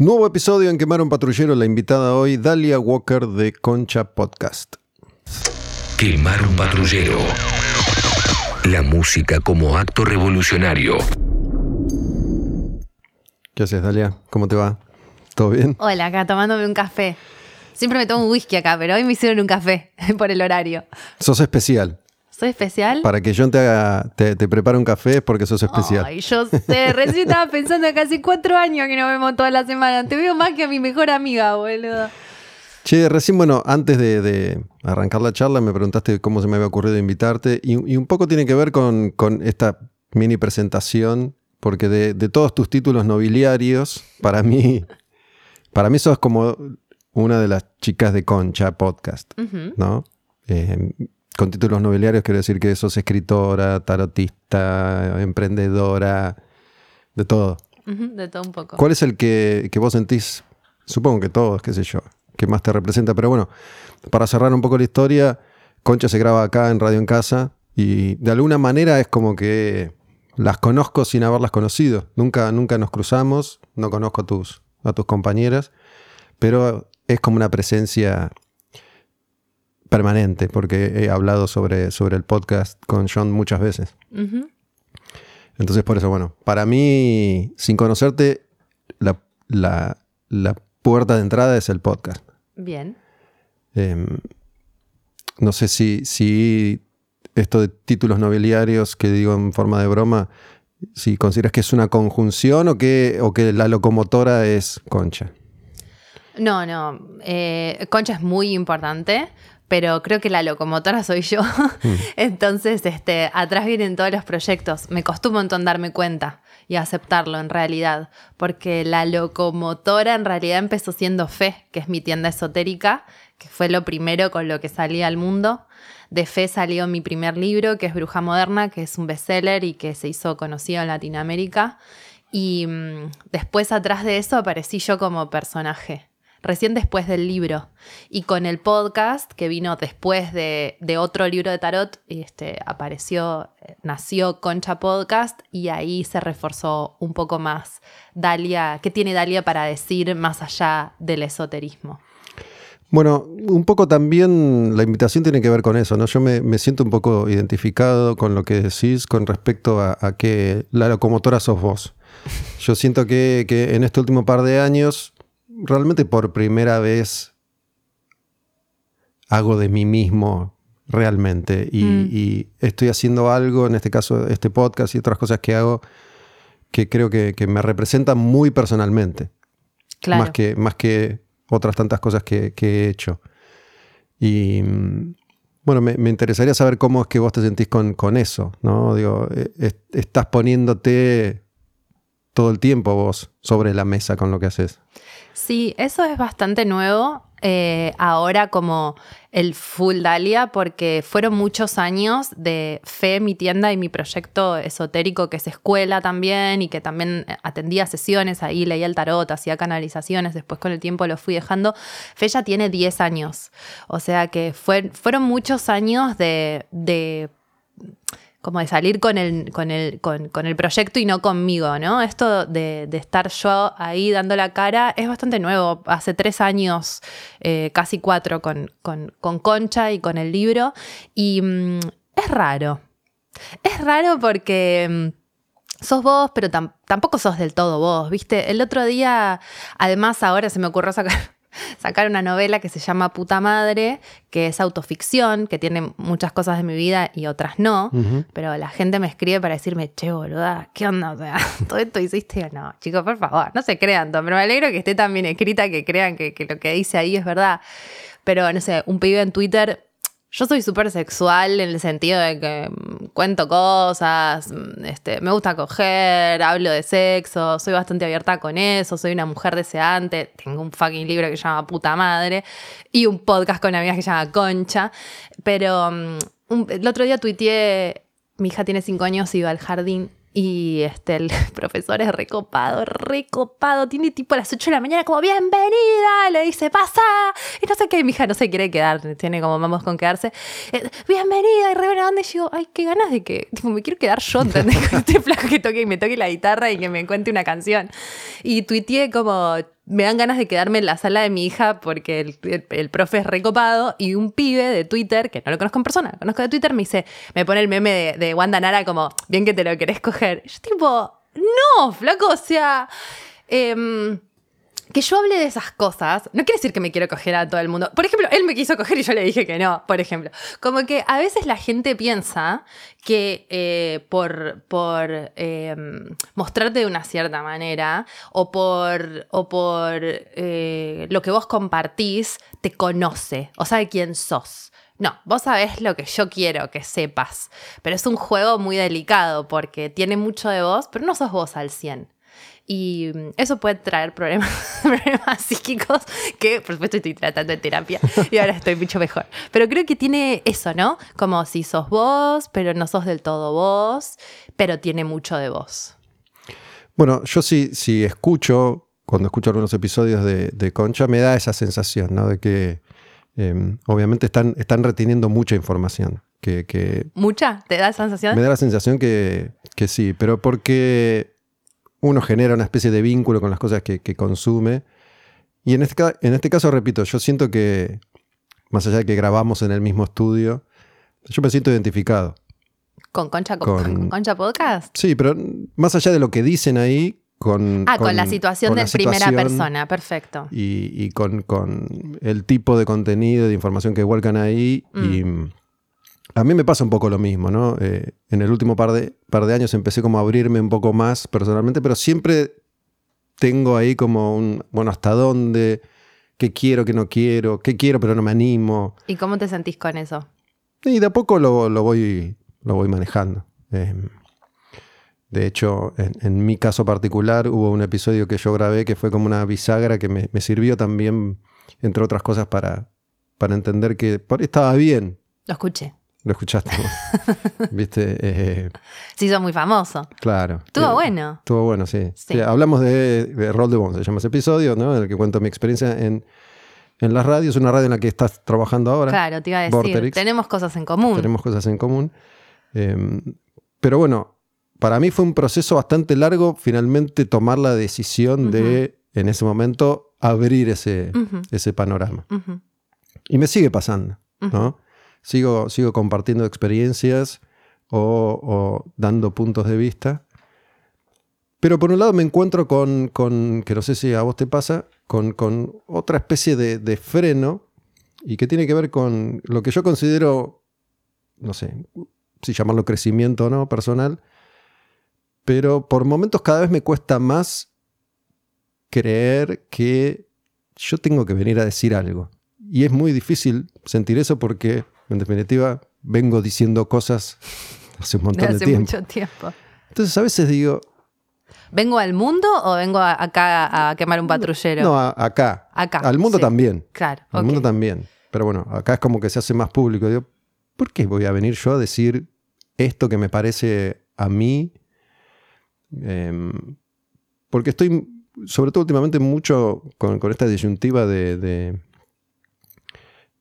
Nuevo episodio en Quemar un Patrullero. La invitada hoy, Dalia Walker de Concha Podcast. Quemar un patrullero. La música como acto revolucionario. ¿Qué haces, Dalia? ¿Cómo te va? ¿Todo bien? Hola, acá tomándome un café. Siempre me tomo un whisky acá, pero hoy me hicieron un café por el horario. Sos especial. ¿Soy especial? Para que yo te haga, te, te prepare un café es porque sos especial. Ay, yo sé, recién estaba pensando hace cuatro años que nos vemos toda la semana. Te veo más que a mi mejor amiga, boludo. Che, recién, bueno, antes de, de arrancar la charla me preguntaste cómo se me había ocurrido invitarte y, y un poco tiene que ver con, con esta mini presentación, porque de, de todos tus títulos nobiliarios, para mí, para mí sos como una de las chicas de Concha Podcast. ¿no? Eh, con títulos nobiliarios quiero decir que sos escritora, tarotista, emprendedora, de todo. De todo un poco. ¿Cuál es el que, que vos sentís? Supongo que todos, qué sé yo, que más te representa. Pero bueno, para cerrar un poco la historia, Concha se graba acá en Radio en Casa y de alguna manera es como que las conozco sin haberlas conocido. Nunca, nunca nos cruzamos, no conozco a tus, a tus compañeras, pero es como una presencia permanente, porque he hablado sobre, sobre el podcast con John muchas veces. Entonces, por eso, bueno, para mí, sin conocerte, la, la- la puerta de entrada es el podcast. Bien. Em, no sé si, si esto de títulos nobiliarios que digo en forma de broma, si consideras que es una conjunción o que, o que la locomotora es concha. No, no. eh, Concha es muy importante, pero creo que la locomotora soy yo. Entonces, este, atrás vienen todos los proyectos. Me costó un montón darme cuenta y aceptarlo en realidad, porque la locomotora en realidad empezó siendo Fe, que es mi tienda esotérica, que fue lo primero con lo que salí al mundo. De Fe salió mi primer libro, que es Bruja Moderna, que es un bestseller y que se hizo conocido en Latinoamérica. Y mm, después atrás de eso aparecí yo como personaje, recién después del libro. Y con el podcast que vino después de, otro libro de tarot, este, apareció, eh, nació Concha Podcast y ahí se reforzó un poco más Dalia, ¿qué tiene Dalia para decir más allá del esoterismo? Bueno, un poco también la invitación tiene que ver con eso, ¿no? Yo me, me siento un poco identificado con lo que decís con respecto a, a que la locomotora sos vos. Yo siento que, que en este último par de años, realmente por primera vez, hago de mí mismo realmente y, Mm. y estoy haciendo algo, en este caso este podcast y otras cosas que hago, que creo que, que me representan muy personalmente Claro. más, que, más que otras tantas cosas que, que he hecho. Y mm, bueno, me, me interesaría saber cómo es que vos te sentís con, con eso, ¿no? Digo, es- estás poniéndote todo el tiempo vos sobre la mesa con lo que haces. Sí, eso es bastante nuevo eh, ahora como el full Dalia, porque fueron muchos años de fe, mi tienda y mi proyecto esotérico, que es escuela también, y que también atendía sesiones ahí, leía el tarot, hacía canalizaciones, después con el tiempo lo fui dejando. Fe ya tiene 10 años, o sea que fue- fueron muchos años de- de como de salir con el, con el, con, el proyecto y no conmigo, ¿no? Esto de, estar yo ahí dando la cara es bastante nuevo. Hace tres años, eh, casi cuatro, con, con, con Concha y con el libro. Y mm, es raro. Es raro porque mm, sos vos, pero tam- tampoco sos del todo vos, ¿viste? El otro día, además ahora se me ocurrió sacar, sacar una novela que se llama Puta Madre, que es autoficción, que tiene muchas cosas de mi vida y otras no, pero la gente me escribe para decirme, che, boluda, ¿qué onda? O sea, todo esto hiciste. Yo, no, chicos, por favor, no se crean, pero me alegro que esté tan bien escrita que crean que, que lo que dice ahí es verdad. Pero, no sé, un pibe en Twitter yo soy súper sexual en el sentido de que mm, cuento cosas, mm, este, me gusta coger, hablo de sexo, soy bastante abierta con eso, soy una mujer deseante, tengo un fucking libro que se llama Puta Madre y un podcast con amigas que se llama Concha. Pero mm, el otro día tuiteé, mi hija tiene cinco años y va al jardín y este, el profesor es recopado, recopado. Tiene tipo a las 8 de la mañana como, bienvenida, le dice, pasa. Y no sé qué, mi hija no se quiere quedar, tiene como vamos con quedarse. Eh, bienvenida, y buena onda. Y yo, ay, qué ganas de que, me quiero quedar yo, ¿entendés? Este flaco que toque y me toque la guitarra y que me cuente una canción. Y tuiteé como, me dan ganas de quedarme en la sala de mi hija porque el, el- profe es recopado y un pibe de Twitter, que no lo conozco en persona, lo conozco de Twitter, me dice, me pone el meme de, de Wanda Nara como, bien que te lo querés coger. Yo tipo, no, flaco, o sea... em, que yo hable de esas cosas no quiere decir que me quiero coger a todo el mundo. Por ejemplo, él me quiso coger y yo le dije que no, por ejemplo. Como que a veces la gente piensa que eh, por, por eh, mostrarte de una cierta manera o por, o por eh, lo que vos compartís, te conoce o sabe quién sos. No, vos sabés lo que yo quiero que sepas, pero es un juego muy delicado porque tiene mucho de vos, pero no sos vos al 100. Y mm, eso puede traer problemas, problemas psíquicos que, por supuesto, estoy tratando en terapia y ahora estoy mucho mejor. Pero creo que tiene eso, ¿no? Como si sos vos, pero no sos del todo vos, pero tiene mucho de vos. Bueno, yo sí, sí escucho, cuando escucho algunos episodios de, de Concha, me da esa sensación, ¿no? De que eh, obviamente están, están reteniendo mucha información. Que, que ¿Mucha? ¿Te da sensación? me da la sensación que, que sí, pero porque uno genera una especie de vínculo con las cosas que, que consume. Y en este, en este caso, repito, yo siento que, más allá de que grabamos en el mismo estudio, yo me siento identificado. ¿Con Concha, con, Con- con Concha Podcast? Sí, pero más allá de lo que dicen ahí, con... Ah, con, la situación de la primera situación persona, perfecto. Y, y con, con el tipo de contenido, de información que vuelcan ahí. Y mm, a mí me pasa un poco lo mismo, ¿no? Eh, en el último par de, par de años empecé como a abrirme un poco más personalmente, pero siempre tengo ahí como un, bueno, ¿hasta dónde? ¿Qué quiero, qué no quiero? ¿Qué quiero pero no me animo? ¿Y cómo te sentís con eso? Y de a poco lo, lo voy, lo voy manejando. Eh, de hecho, en, en mi caso particular, hubo un episodio que yo grabé que fue como una bisagra que me, me sirvió también, entre otras cosas, para, para entender que por estaba bien. Lo escuché. Lo escuchaste. ¿Viste? Eh, Se hizo muy famoso. claro. Estuvo Eh, bueno. Estuvo bueno, sí. Sí. Sí, hablamos de, de Roll de Bones, se llama ese episodio, ¿no? En el que cuento mi experiencia en, en las radios, una radio en la que estás trabajando ahora. Claro, te iba a decir. Vorterix. Tenemos cosas en común. tenemos cosas en común. Eh, pero bueno, para mí fue un proceso bastante largo finalmente tomar la decisión de, en ese momento, abrir ese, ese panorama. Y me sigue pasando, ¿no? Sigo, sigo compartiendo experiencias o, dando puntos de vista. Pero por un lado me encuentro con, con que no sé si a vos te pasa, con, con otra especie de, de freno y que tiene que ver con lo que yo considero, no sé, si llamarlo crecimiento o no, personal, pero por momentos cada vez me cuesta más creer que yo tengo que venir a decir algo. Y es muy difícil sentir eso porque, en definitiva, vengo diciendo cosas hace un montón de Hace tiempo. mucho tiempo. Entonces a veces digo, ¿Vengo al mundo o vengo a- acá a quemar un patrullero? no, a- acá, Acá, al mundo sí. también. Claro. Al mundo también. Pero bueno, acá es como que se hace más público. Digo, ¿por qué voy a venir yo a decir esto que me parece a mí? Em, porque estoy, sobre todo últimamente, mucho con, con esta disyuntiva de, de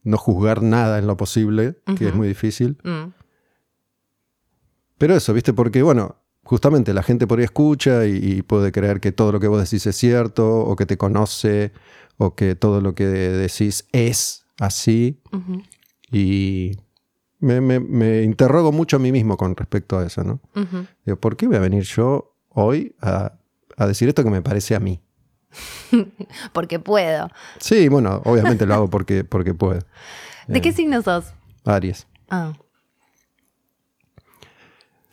no juzgar nada en lo posible, que es muy difícil. Mm. Pero eso, ¿viste? Porque, bueno, justamente la gente por ahí escucha y, y puede creer que todo lo que vos decís es cierto, o que te conoce, o que todo lo que decís es así. Y me, me- me interrogo mucho a mí mismo con respecto a eso, ¿no? Digo, ¿por qué voy a venir yo hoy a, a decir esto que me parece a mí? Porque puedo. Sí, bueno, obviamente lo hago porque, porque puedo. ¿De Eh, qué signo sos? Aries. Ah.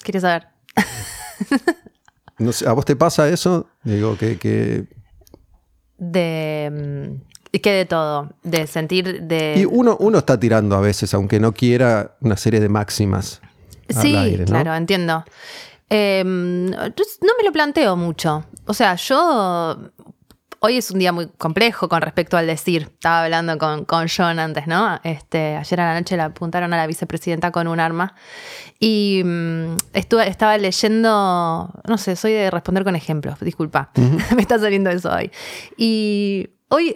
¿Quieres saber? No sé, ¿A vos te pasa eso? Digo, que, que De. mm, ¿y ¿Qué de todo? De sentir. De. Y uno, uno está tirando a veces, aunque no quiera, una serie de máximas. al Sí, aire, ¿no? claro, entiendo. Eh, entonces, no me lo planteo mucho. O sea, yo. Hoy es un día muy complejo con respecto al decir. Estaba hablando con, con John antes, ¿no? Este, ayer a la noche la apuntaron a la vicepresidenta con un arma. Y mm, estuve, estaba leyendo. No sé, soy de responder con ejemplos, disculpa. me está saliendo eso hoy. Y hoy,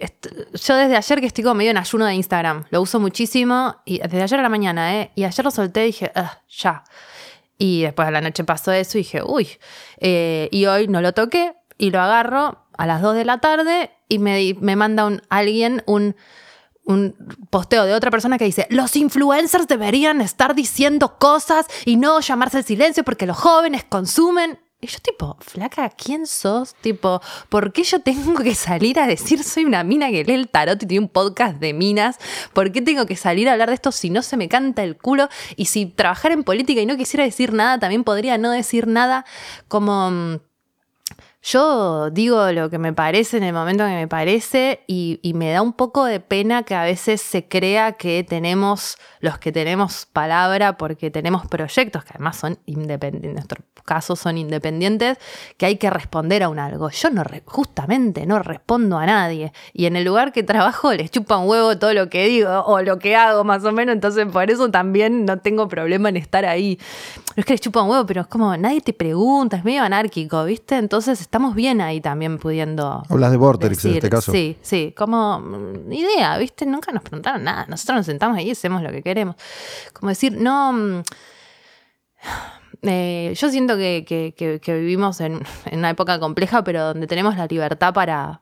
yo desde ayer que estoy como medio en ayuno de Instagram, lo uso muchísimo. Y desde ayer a la mañana, ¿eh? Y ayer lo solté y dije, "Ah, ya. Y después a la noche pasó eso y dije, uy. Eh, y hoy no lo toqué y lo agarro a las 2 de la tarde y me, me manda un, alguien un, un posteo de otra persona que dice, los influencers deberían estar diciendo cosas y no llamarse el silencio porque los jóvenes consumen. Y yo tipo, flaca, ¿quién sos? Tipo, ¿por qué yo tengo que salir a decir soy una mina que lee el tarot y tiene un podcast de minas? ¿Por qué tengo que salir a hablar de esto si no se me canta el culo? Y si trabajar en política y no quisiera decir nada, también podría no decir nada como mm, yo digo lo que me parece en el momento que me parece y, me da un poco de pena que a veces se crea que tenemos, los que tenemos palabra porque tenemos proyectos que además son independientes, en nuestro caso son independientes, que hay que responder a un algo. Yo no, justamente no respondo a nadie y en el lugar que trabajo les chupa un huevo todo lo que digo o lo que hago más o menos, entonces por eso también no tengo problema en estar ahí. No es que les chupa un huevo, pero es como nadie te pregunta, es medio anárquico, ¿viste? Entonces estamos bien ahí también pudiendo. Hablas de Vortex en este caso. Sí, sí, como mm, idea, ¿viste? Nunca nos preguntaron nada. Nosotros nos sentamos ahí y hacemos lo que queremos. Como decir, no. Mm, eh, yo siento que, vivimos en, una época compleja, pero donde tenemos la libertad para,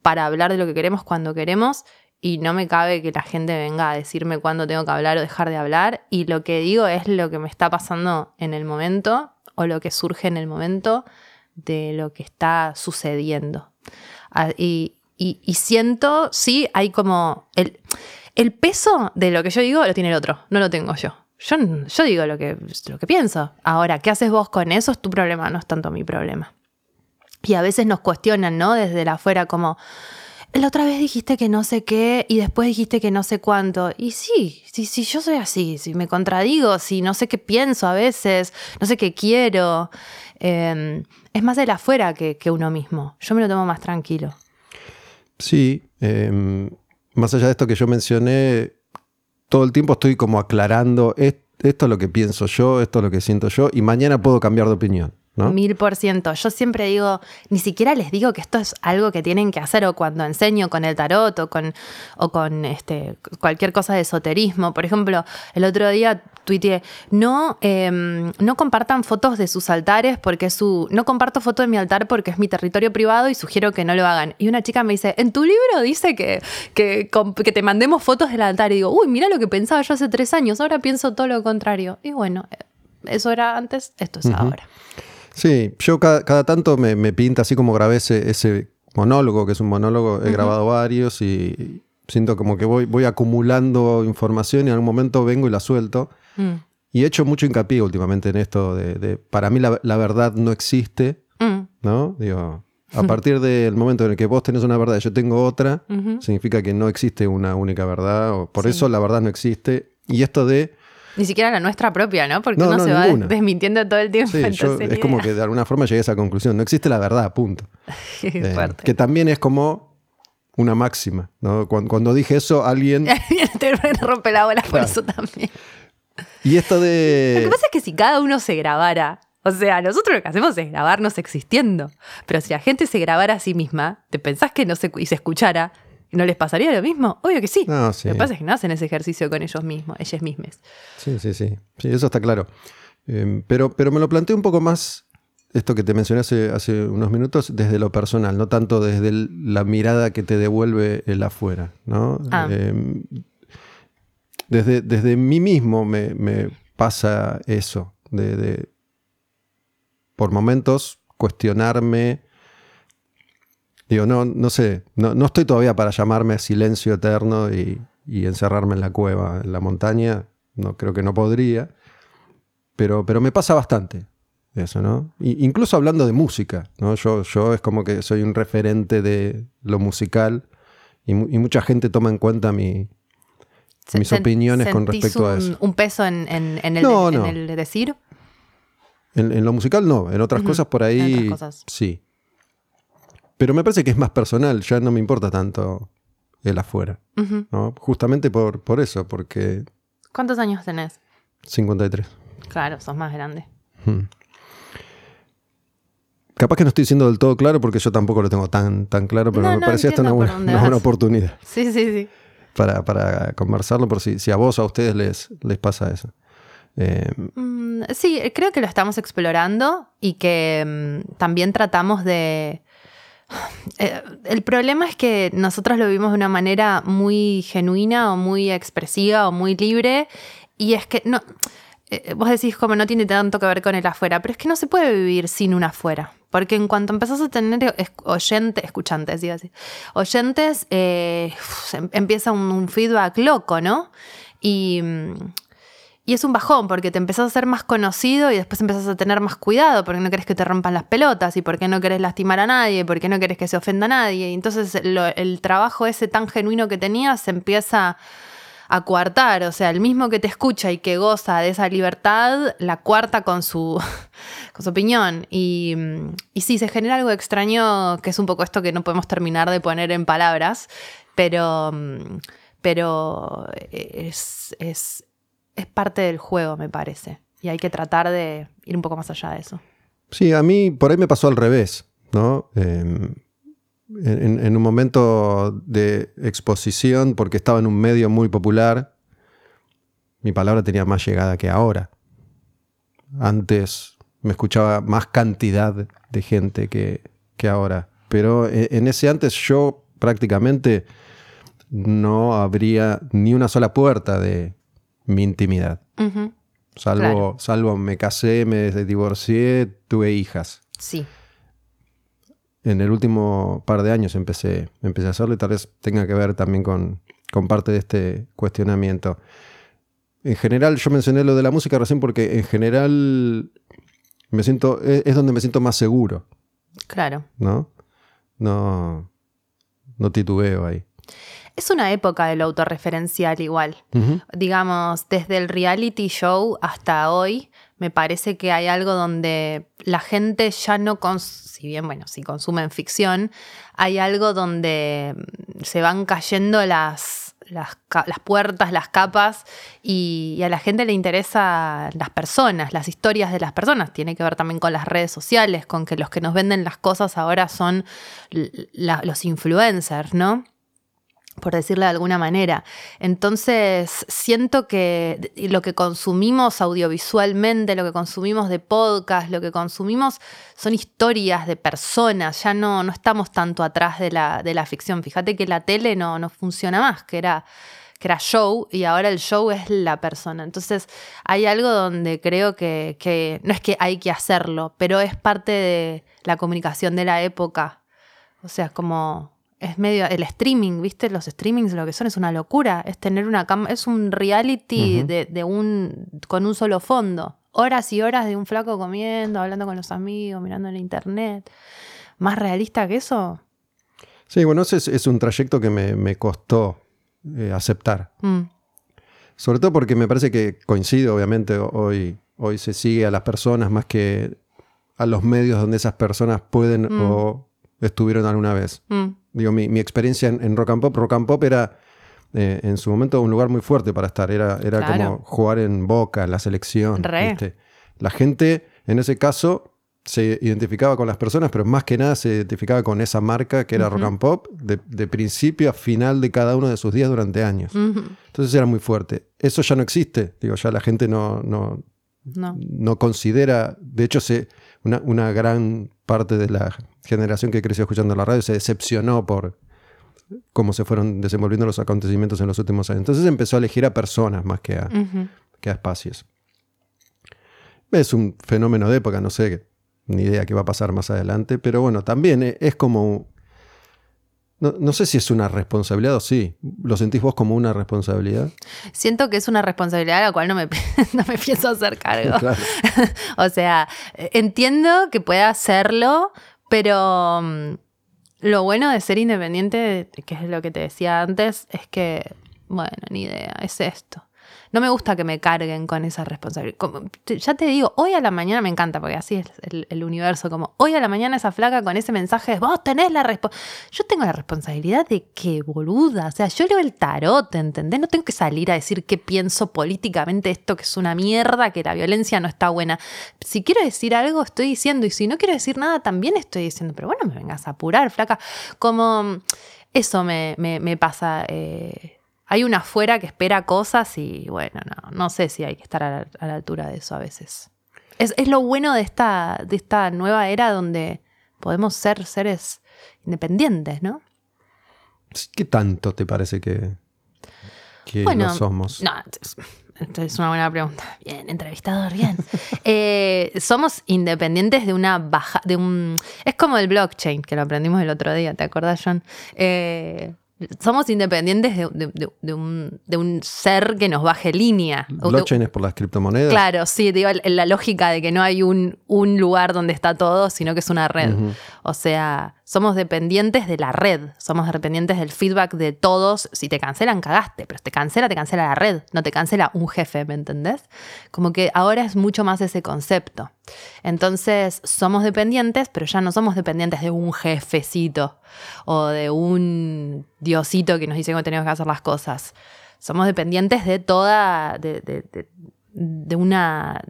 para hablar de lo que queremos cuando queremos. Y no me cabe que la gente venga a decirme cuándo tengo que hablar o dejar de hablar. Y lo que digo es lo que me está pasando en el momento o lo que surge en el momento de lo que está sucediendo. Ah, y, siento, sí, hay como... El, el, peso de lo que yo digo lo tiene el otro, no lo tengo yo. Yo, yo digo lo que, lo que pienso. Ahora, ¿qué haces vos con eso? Es tu problema, no es tanto mi problema. Y a veces nos cuestionan, ¿no? Desde la afuera como, la otra vez dijiste que no sé qué y después dijiste que no sé cuánto. Y sí, sí, sí, yo soy así, si me contradigo, si no sé qué pienso a veces, no sé qué quiero. Em, es más de la afuera que, uno mismo. Yo me lo tomo más tranquilo. Sí, em, más allá de esto que yo mencioné, todo el tiempo estoy como aclarando, esto es lo que pienso yo, esto es lo que siento yo, y mañana puedo cambiar de opinión. Mil por ciento. Yo siempre digo, ni siquiera les digo que esto es algo que tienen que hacer o cuando enseño con el tarot o con, o con este, cualquier cosa de esoterismo. Por ejemplo, el otro día tuiteé, no, em, no compartan fotos de sus altares porque su, no comparto foto de mi altar porque es mi territorio privado y sugiero que no lo hagan. Y una chica me dice, en tu libro dice que, que, que te mandemos fotos del altar y digo, uy, mira lo que pensaba yo hace tres años, ahora pienso todo lo contrario. Y bueno, eso era antes, esto es ahora. Sí, yo cada, tanto me, pinta así como grabé ese, monólogo, que es un monólogo, he grabado varios y siento como que voy, voy acumulando información y en algún momento vengo y la suelto. Mm. Y he hecho mucho hincapié últimamente en esto de, para mí la, verdad no existe, mm. ¿no? Digo, a partir del momento en el que vos tenés una verdad y yo tengo otra, significa que no existe una única verdad, o por eso la verdad no existe. Y esto de ni siquiera la nuestra propia, ¿no? Porque uno se va desmintiendo todo el tiempo. es como que de alguna forma llegué a esa conclusión. No existe la verdad, punto. Eh, que también es como una máxima, ¿no? Cuando, dije eso, alguien... te rompe la bola por eso también. Y esto de... Lo que pasa es que si cada uno se grabara, o sea, nosotros lo que hacemos es grabarnos existiendo, pero si la gente se grabara a sí misma, ¿te pensás que no se, y se escuchara, ¿No les pasaría lo mismo? Obvio que sí. Lo que pasa es que no hacen ese ejercicio con ellos mismos, ellas mismas. Sí, sí, sí. Sí, eso está claro. Em, pero, pero me lo planteo un poco más, esto que te mencioné hace, hace unos minutos, desde lo personal, no tanto desde la mirada que te devuelve el afuera, ¿no? Ah. Em, desde, desde mí mismo me, pasa eso, de, por momentos cuestionarme Digo, no, no sé, no, no estoy todavía para llamarme silencio eterno y, encerrarme en la cueva, en la montaña. No, creo que no podría. Pero, pero me pasa bastante eso, ¿no? incluso hablando de música, ¿no? Yo, yo es como que soy un referente de lo musical y, mucha gente toma en cuenta mi, mis opiniones con respecto a eso. ¿Un peso en, el, decir? En, lo musical no, en otras cosas por ahí sí. Pero me parece que es más personal, ya no me importa tanto el afuera. ¿no? Justamente por, por eso, porque... ¿Cuántos años tenés? 53. Claro, sos más grande. Capaz que no estoy diciendo del todo claro porque yo tampoco lo tengo tan, tan claro, pero me parecía esta una buena, oportunidad. Sí, sí, sí. Para, para conversarlo, por si, si, a vos o a ustedes les, les pasa eso. Eh, mm, sí, creo que lo estamos explorando y que mm, también tratamos de el problema es que nosotros lo vivimos de una manera muy genuina o muy expresiva o muy libre y es que no, eh, vos decís como no tiene tanto que ver con el afuera, pero es que no se puede vivir sin un afuera. Porque en cuanto empezás a tener oyentes, escuchantes, digo así, oyentes, eh, em, empieza un, un, feedback loco, ¿no? Y, mm, y es un bajón porque te empezás a ser más conocido y después empezás a tener más cuidado porque no querés que te rompan las pelotas y porque no querés lastimar a nadie, porque no querés que se ofenda a nadie. Y entonces el trabajo ese tan genuino que tenías se empieza a coartar. O sea, el mismo que te escucha y que goza de esa libertad, la cuarta con su, con su opinión. Y, y sí, se genera algo extraño que es un poco esto que no podemos terminar de poner en palabras, pero, pero es, es es parte del juego, me parece. Y hay que tratar de ir un poco más allá de eso. Sí, a mí por ahí me pasó al revés, ¿no? Em, en, un momento de exposición, porque estaba en un medio muy popular, mi palabra tenía más llegada que ahora. Antes me escuchaba más cantidad de gente que, que ahora. Pero e, en ese antes yo prácticamente no abría ni una sola puerta de, mi intimidad. salvo, salvo me casé, me divorcié, tuve hijas. Sí. En el último par de años empecé, empecé a hacerlo y tal vez tenga que ver también con, con parte de este cuestionamiento. En general, yo mencioné lo de la música recién porque en general me siento, es, es donde me siento más seguro. Claro. ¿No? No, no titubeo ahí. Es una época de lo autorreferencial igual. Digamos, desde el reality show hasta hoy, me parece que hay algo donde la gente ya no, si bien, bueno, si consumen ficción, hay algo donde mm, se van cayendo las, las, puertas, las capas, y, y, a la gente le interesa las personas, las historias de las personas. Tiene que ver también con las redes sociales, con que los que nos venden las cosas ahora son los influencers, ¿no? Por decirle de alguna manera. Entonces, siento que lo que consumimos audiovisualmente, lo que consumimos de podcast, lo que consumimos son historias de personas, ya no, no estamos tanto atrás de la, de la ficción. Fíjate que la tele no, no funciona más, que era que era show y ahora el show es la persona. Entonces hay algo donde creo que, que no es que hay que hacerlo, pero es parte de la comunicación de la época. O sea, es como es medio el streaming, ¿viste? Los streamings lo que son es una locura, es tener una cámara, es un reality de, un con un solo fondo, horas y horas de un flaco comiendo, hablando con los amigos, mirando en internet. ¿Más realista que eso? Sí, bueno, ese es, un trayecto que me, costó eh, aceptar. Mm. Sobre todo porque me parece que coincido, obviamente, hoy, hoy se sigue a las personas más que a los medios donde esas personas pueden mm. o estuvieron alguna vez. Mm. Digo, mi, experiencia en, Rock and Pop, Rock and Pop era eh, en su momento un lugar muy fuerte para estar. Era, era como jugar en Boca, en la selección. La gente, en ese caso, se identificaba con las personas, pero más que nada se identificaba con esa marca que era Rock and Pop, de, principio a final de cada uno de sus días durante años. Entonces era muy fuerte. Eso ya no existe. Digo, ya la gente no, no, no. considera, de hecho, se, una, una gran parte de la generación que creció escuchando la radio se decepcionó por cómo se fueron desenvolviendo los acontecimientos en los últimos años. Entonces empezó a elegir a personas más que a, que a espacios. Es un fenómeno de época, no sé, ni idea qué va a pasar más adelante, pero bueno, también es como... No, sé si es una responsabilidad o sí. ¿Lo sentís vos como una responsabilidad? Siento que es una responsabilidad a la cual no me, no me pienso hacer cargo. o sea, entiendo que pueda hacerlo, pero mm, lo bueno de ser independiente, que es lo que te decía antes, es que, bueno, ni idea, es esto no me gusta que me carguen con esa responsabilidad. ya te digo, hoy a la mañana me encanta, porque así es el, universo, como hoy a la mañana esa flaca con ese mensaje de vos tenés la responsabilidad. Yo tengo la responsabilidad de que, boluda, o sea, yo leo el tarot, ¿entendés? No tengo que salir a decir qué pienso políticamente esto que es una mierda, que la violencia no está buena. Si quiero decir algo, estoy diciendo, y si no quiero decir nada, también estoy diciendo, pero bueno, me vengas a apurar, flaca. Como eso me, pasa. Eh, hay una afuera que espera cosas y bueno, no, no sé si hay que estar a la, altura de eso a veces. Es, lo bueno de esta, de esta nueva era donde podemos ser seres independientes, ¿no? ¿Qué tanto te parece que, que Bueno, lo somos? No, es, es una buena pregunta. Bien, entrevistador, bien. Eh, somos independientes de una baja, de un. Es como el blockchain, que lo aprendimos el otro día, ¿te acordás, John? Eh, somos independientes de, de- de- de un, de un ser que nos baje línea. Blockchain es por las criptomonedas. Claro, sí, digo, la lógica de que no hay un, un lugar donde está todo, sino que es una red. O sea, somos dependientes de la red, somos dependientes del feedback de todos. Si te cancelan, cagaste, pero si te cancela, te cancela la red, no te cancela un jefe, ¿me entendés? Como que ahora es mucho más ese concepto. Entonces, somos dependientes, pero ya no somos dependientes de un jefecito o de un diosito que nos dice cómo tenemos que hacer las cosas. Somos dependientes de toda, de, una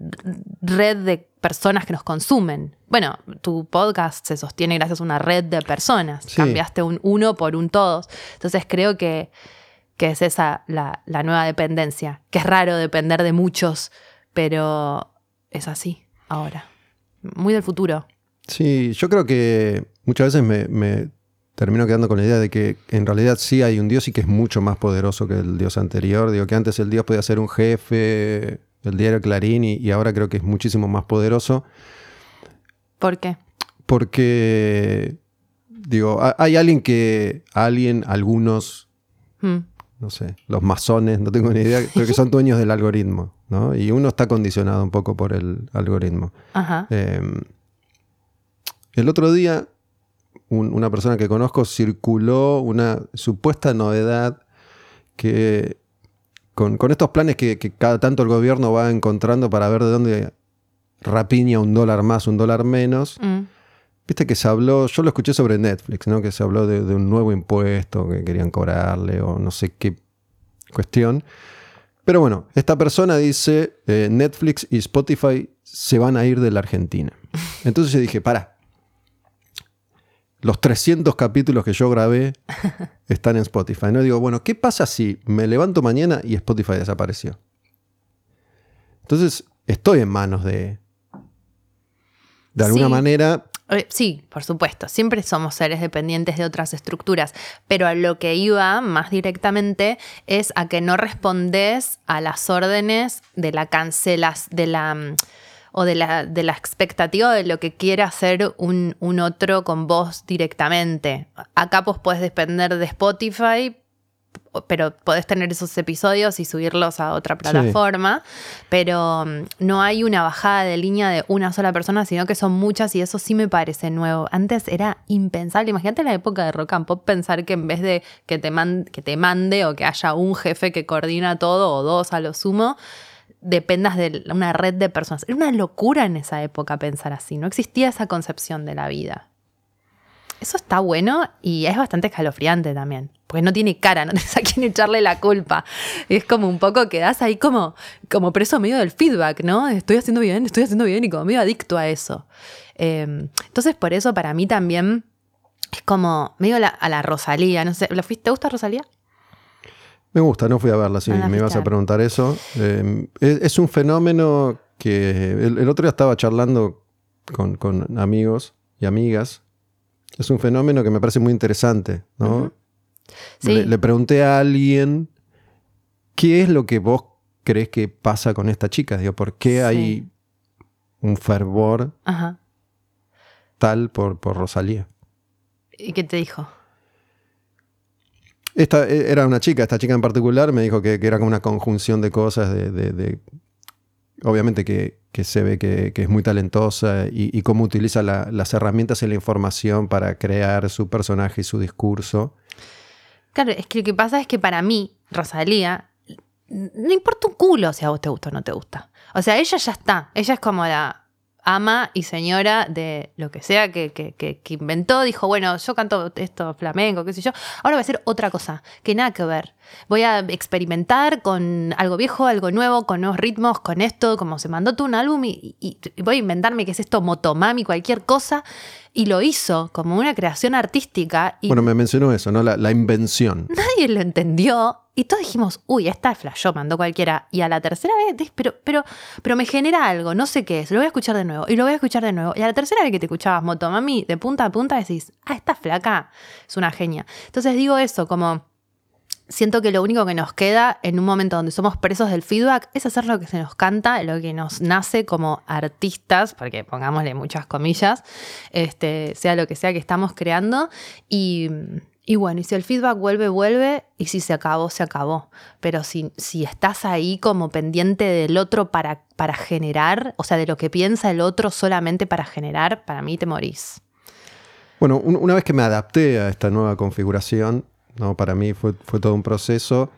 red de personas que nos consumen. Bueno, tu podcast se sostiene gracias a una red de personas. Sí. Cambiaste un uno por un todos. Entonces creo que, que es esa la, la nueva dependencia. Que es raro depender de muchos, pero es así ahora. Muy del futuro. Sí, yo creo que muchas veces me, me termino quedando con la idea de que en realidad sí hay un dios y que es mucho más poderoso que el dios anterior. Digo que antes el dios podía ser un jefe, el diario Clarín, y, y ahora creo que es muchísimo más poderoso ¿Por qué? porque, digo, ha- hay alguien que, alguien, algunos, Hmm. no sé, los masones, no tengo ni idea, creo que son dueños del algoritmo, ¿no? Y uno está condicionado un poco por el algoritmo. Ajá. Eh, el otro día, un- una persona que conozco circuló una supuesta novedad que con, con estos planes que, que cada tanto el gobierno va encontrando para ver de dónde rapiña un dólar más, un dólar menos. Mm. Viste que se habló, yo lo escuché sobre Netflix, ¿no? Que se habló de, de un nuevo impuesto que querían cobrarle o no sé qué cuestión. Pero bueno, esta persona dice, eh, Netflix y Spotify se van a ir de la Argentina. Entonces yo dije, para. Los 300 capítulos que yo grabé están en Spotify. No digo, bueno, ¿qué pasa si me levanto mañana y Spotify desapareció? Entonces, estoy en manos de... De alguna Sí. manera, Eh, Sí, por supuesto, siempre somos seres dependientes de otras estructuras, pero a lo que iba más directamente es a que no respondes a las órdenes de la cancelas, de la mm, o de la, de la expectativa de lo que quiera hacer un, un otro con vos directamente. Acá vos podés depender de Spotify, pero podés tener esos episodios y subirlos a otra plataforma, pero mm, no hay una bajada de línea de una sola persona, sino que son muchas y eso sí me parece nuevo. Antes era impensable, imagínate la época de Rock and Pop pensar que en vez de que te, man- que te mande o que haya un jefe que coordina todo o dos a lo sumo, dependas de una red de personas. Era una locura en esa época pensar así, no existía esa concepción de la vida. Eso está bueno y es bastante escalofriante también, porque no tiene cara, no tienes a quién echarle la culpa. Es como un poco quedás ahí como, como preso medio del feedback, ¿no? Estoy haciendo bien, estoy haciendo bien y como medio adicto a eso. Eh, entonces, por eso para mí también es como medio la- a la Rosalía, no sé, ¿lo fuiste- ¿te gusta Rosalía? Me gusta, no fui a verla, la me ibas a preguntar eso. Eh, es, es un fenómeno que el, el otro día estaba charlando con, con amigos y amigas. Es un fenómeno que me parece muy interesante, ¿no? Sí. Le, le pregunté a alguien qué es lo que vos crees que pasa con esta chica. Digo, ¿por qué Sí. hay un fervor Ajá. tal por, por Rosalía? ¿Y qué te dijo? Esta eh, era una chica, esta chica en particular me dijo que, era como una conjunción de cosas, de, obviamente que, se ve que, es muy talentosa y, cómo utiliza la- las herramientas y la información para crear su personaje y su discurso. Claro, es que lo que pasa es que para mí, Rosalía, no importa un culo si a vos te gusta o no te gusta. O sea, ella ya está. Ella es como la ama y señora de lo que sea que, que- inventó. Dijo, bueno, yo canto esto flamenco, qué sé yo. Ahora voy a hacer otra cosa, que nada que ver. Voy a experimentar con algo viejo, algo nuevo, con nuevos ritmos, con esto, como se mandó tú un álbum y, y- y voy a inventarme qué es esto, motomami, cualquier cosa. Y lo hizo como una creación artística y Bueno, me mencionó eso, ¿no? La, la invención. nadie lo entendió y todos dijimos, uy, esta flashó, mandó cualquiera. Y a la tercera vez, pero, pero, pero me genera algo, no sé qué es, lo voy a escuchar de nuevo y lo voy a escuchar de nuevo. Y a la tercera vez que te escuchabas Motomami, de punta a punta decís, ah, esta flaca es una genia. Entonces digo eso, como siento que lo único que nos queda en un momento donde somos presos del feedback es hacer lo que se nos canta, lo que nos nace como artistas, porque pongámosle muchas comillas, este, sea lo que sea que estamos creando. Y, bueno, y si el feedback vuelve, vuelve, y si se acabó, se acabó. Pero si, si estás ahí como pendiente del otro para, para generar, o sea, de lo que piensa el otro solamente para generar, para mí te morís. Bueno, un- una vez que me adapté a esta nueva configuración, ¿no? para mí fue, fue todo un proceso,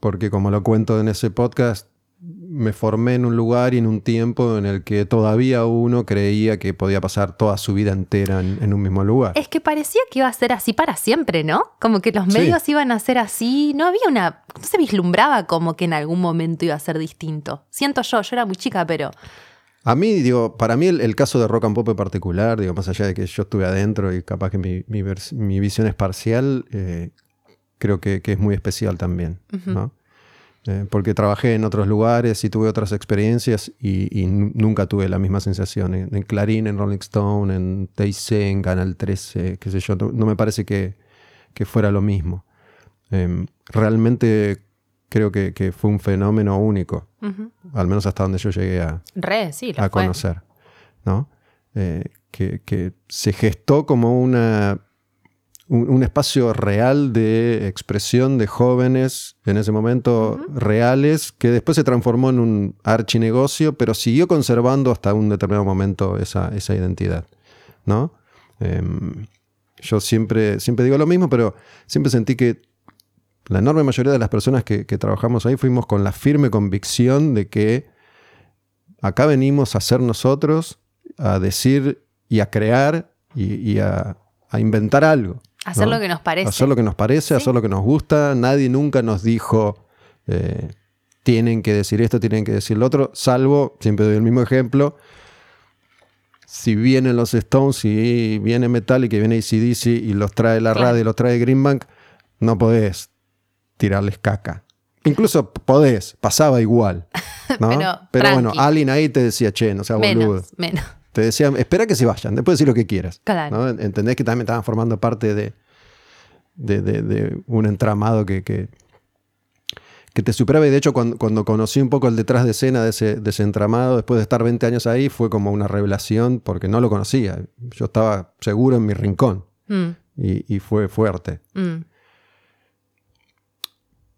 porque como lo cuento en ese podcast, me formé en un lugar y en un tiempo en el que todavía uno creía que podía pasar toda su vida entera en, en un mismo lugar. Es que parecía que iba a ser así para siempre, ¿no? Como que los Sí. medios iban a ser así. No había una. No se vislumbraba como que en algún momento iba a ser distinto. Siento yo, yo era muy chica, pero. A mí, digo, para mí el, el caso de Rock and Pop en particular, digo, más allá de que yo estuve adentro y capaz que mi, mi vers- mi visión es parcial, eh, creo que, que es muy especial también, ¿no? Eh, porque trabajé en otros lugares y tuve otras experiencias y, y nu- nunca tuve la misma sensación. En, en Clarín, en Rolling Stone, en TIC, en Canal 13, qué sé yo, no, no me parece que, que fuera lo mismo. Em, realmente creo que, que fue un fenómeno único, al menos hasta donde yo llegué a, Re, sí, lo a fue. conocer, ¿no? Eh, que, que se gestó como una, un, un espacio real de expresión de jóvenes en ese momento reales, que después se transformó en un archinegocio, pero siguió conservando hasta un determinado momento esa, esa identidad, ¿no? Em, yo siempre, siempre digo lo mismo, pero siempre sentí que la enorme mayoría de las personas que, que trabajamos ahí fuimos con la firme convicción de que acá venimos a ser nosotros, a decir y a crear y, y a, a inventar algo. Hacer ¿no? lo que nos parece. Hacer lo que nos parece, Sí. hacer lo que nos gusta. Nadie nunca nos dijo, eh, tienen que decir esto, tienen que decir lo otro, salvo, siempre doy el mismo ejemplo, si vienen los Stones y viene Metallica viene ACDC y los trae la Claro. radio y los trae Greenbank, no podés tirarles caca. Incluso podés, pasaba igual. ¿no? Pero bueno, alguien ahí te decía, che, no sea boludo. menos, menos. Te decía, espera que se vayan, después decir lo que quieras. Claro. ¿no? Entendés que también estaban formando parte de, de, de- de un entramado que, que, que te superaba. Y de hecho, cuando, cuando conocí un poco el detrás de escena de ese, de ese entramado, después de estar 20 años ahí, fue como una revelación porque no lo conocía. Yo estaba seguro en mi rincón Mm, y, y fue fuerte. mm.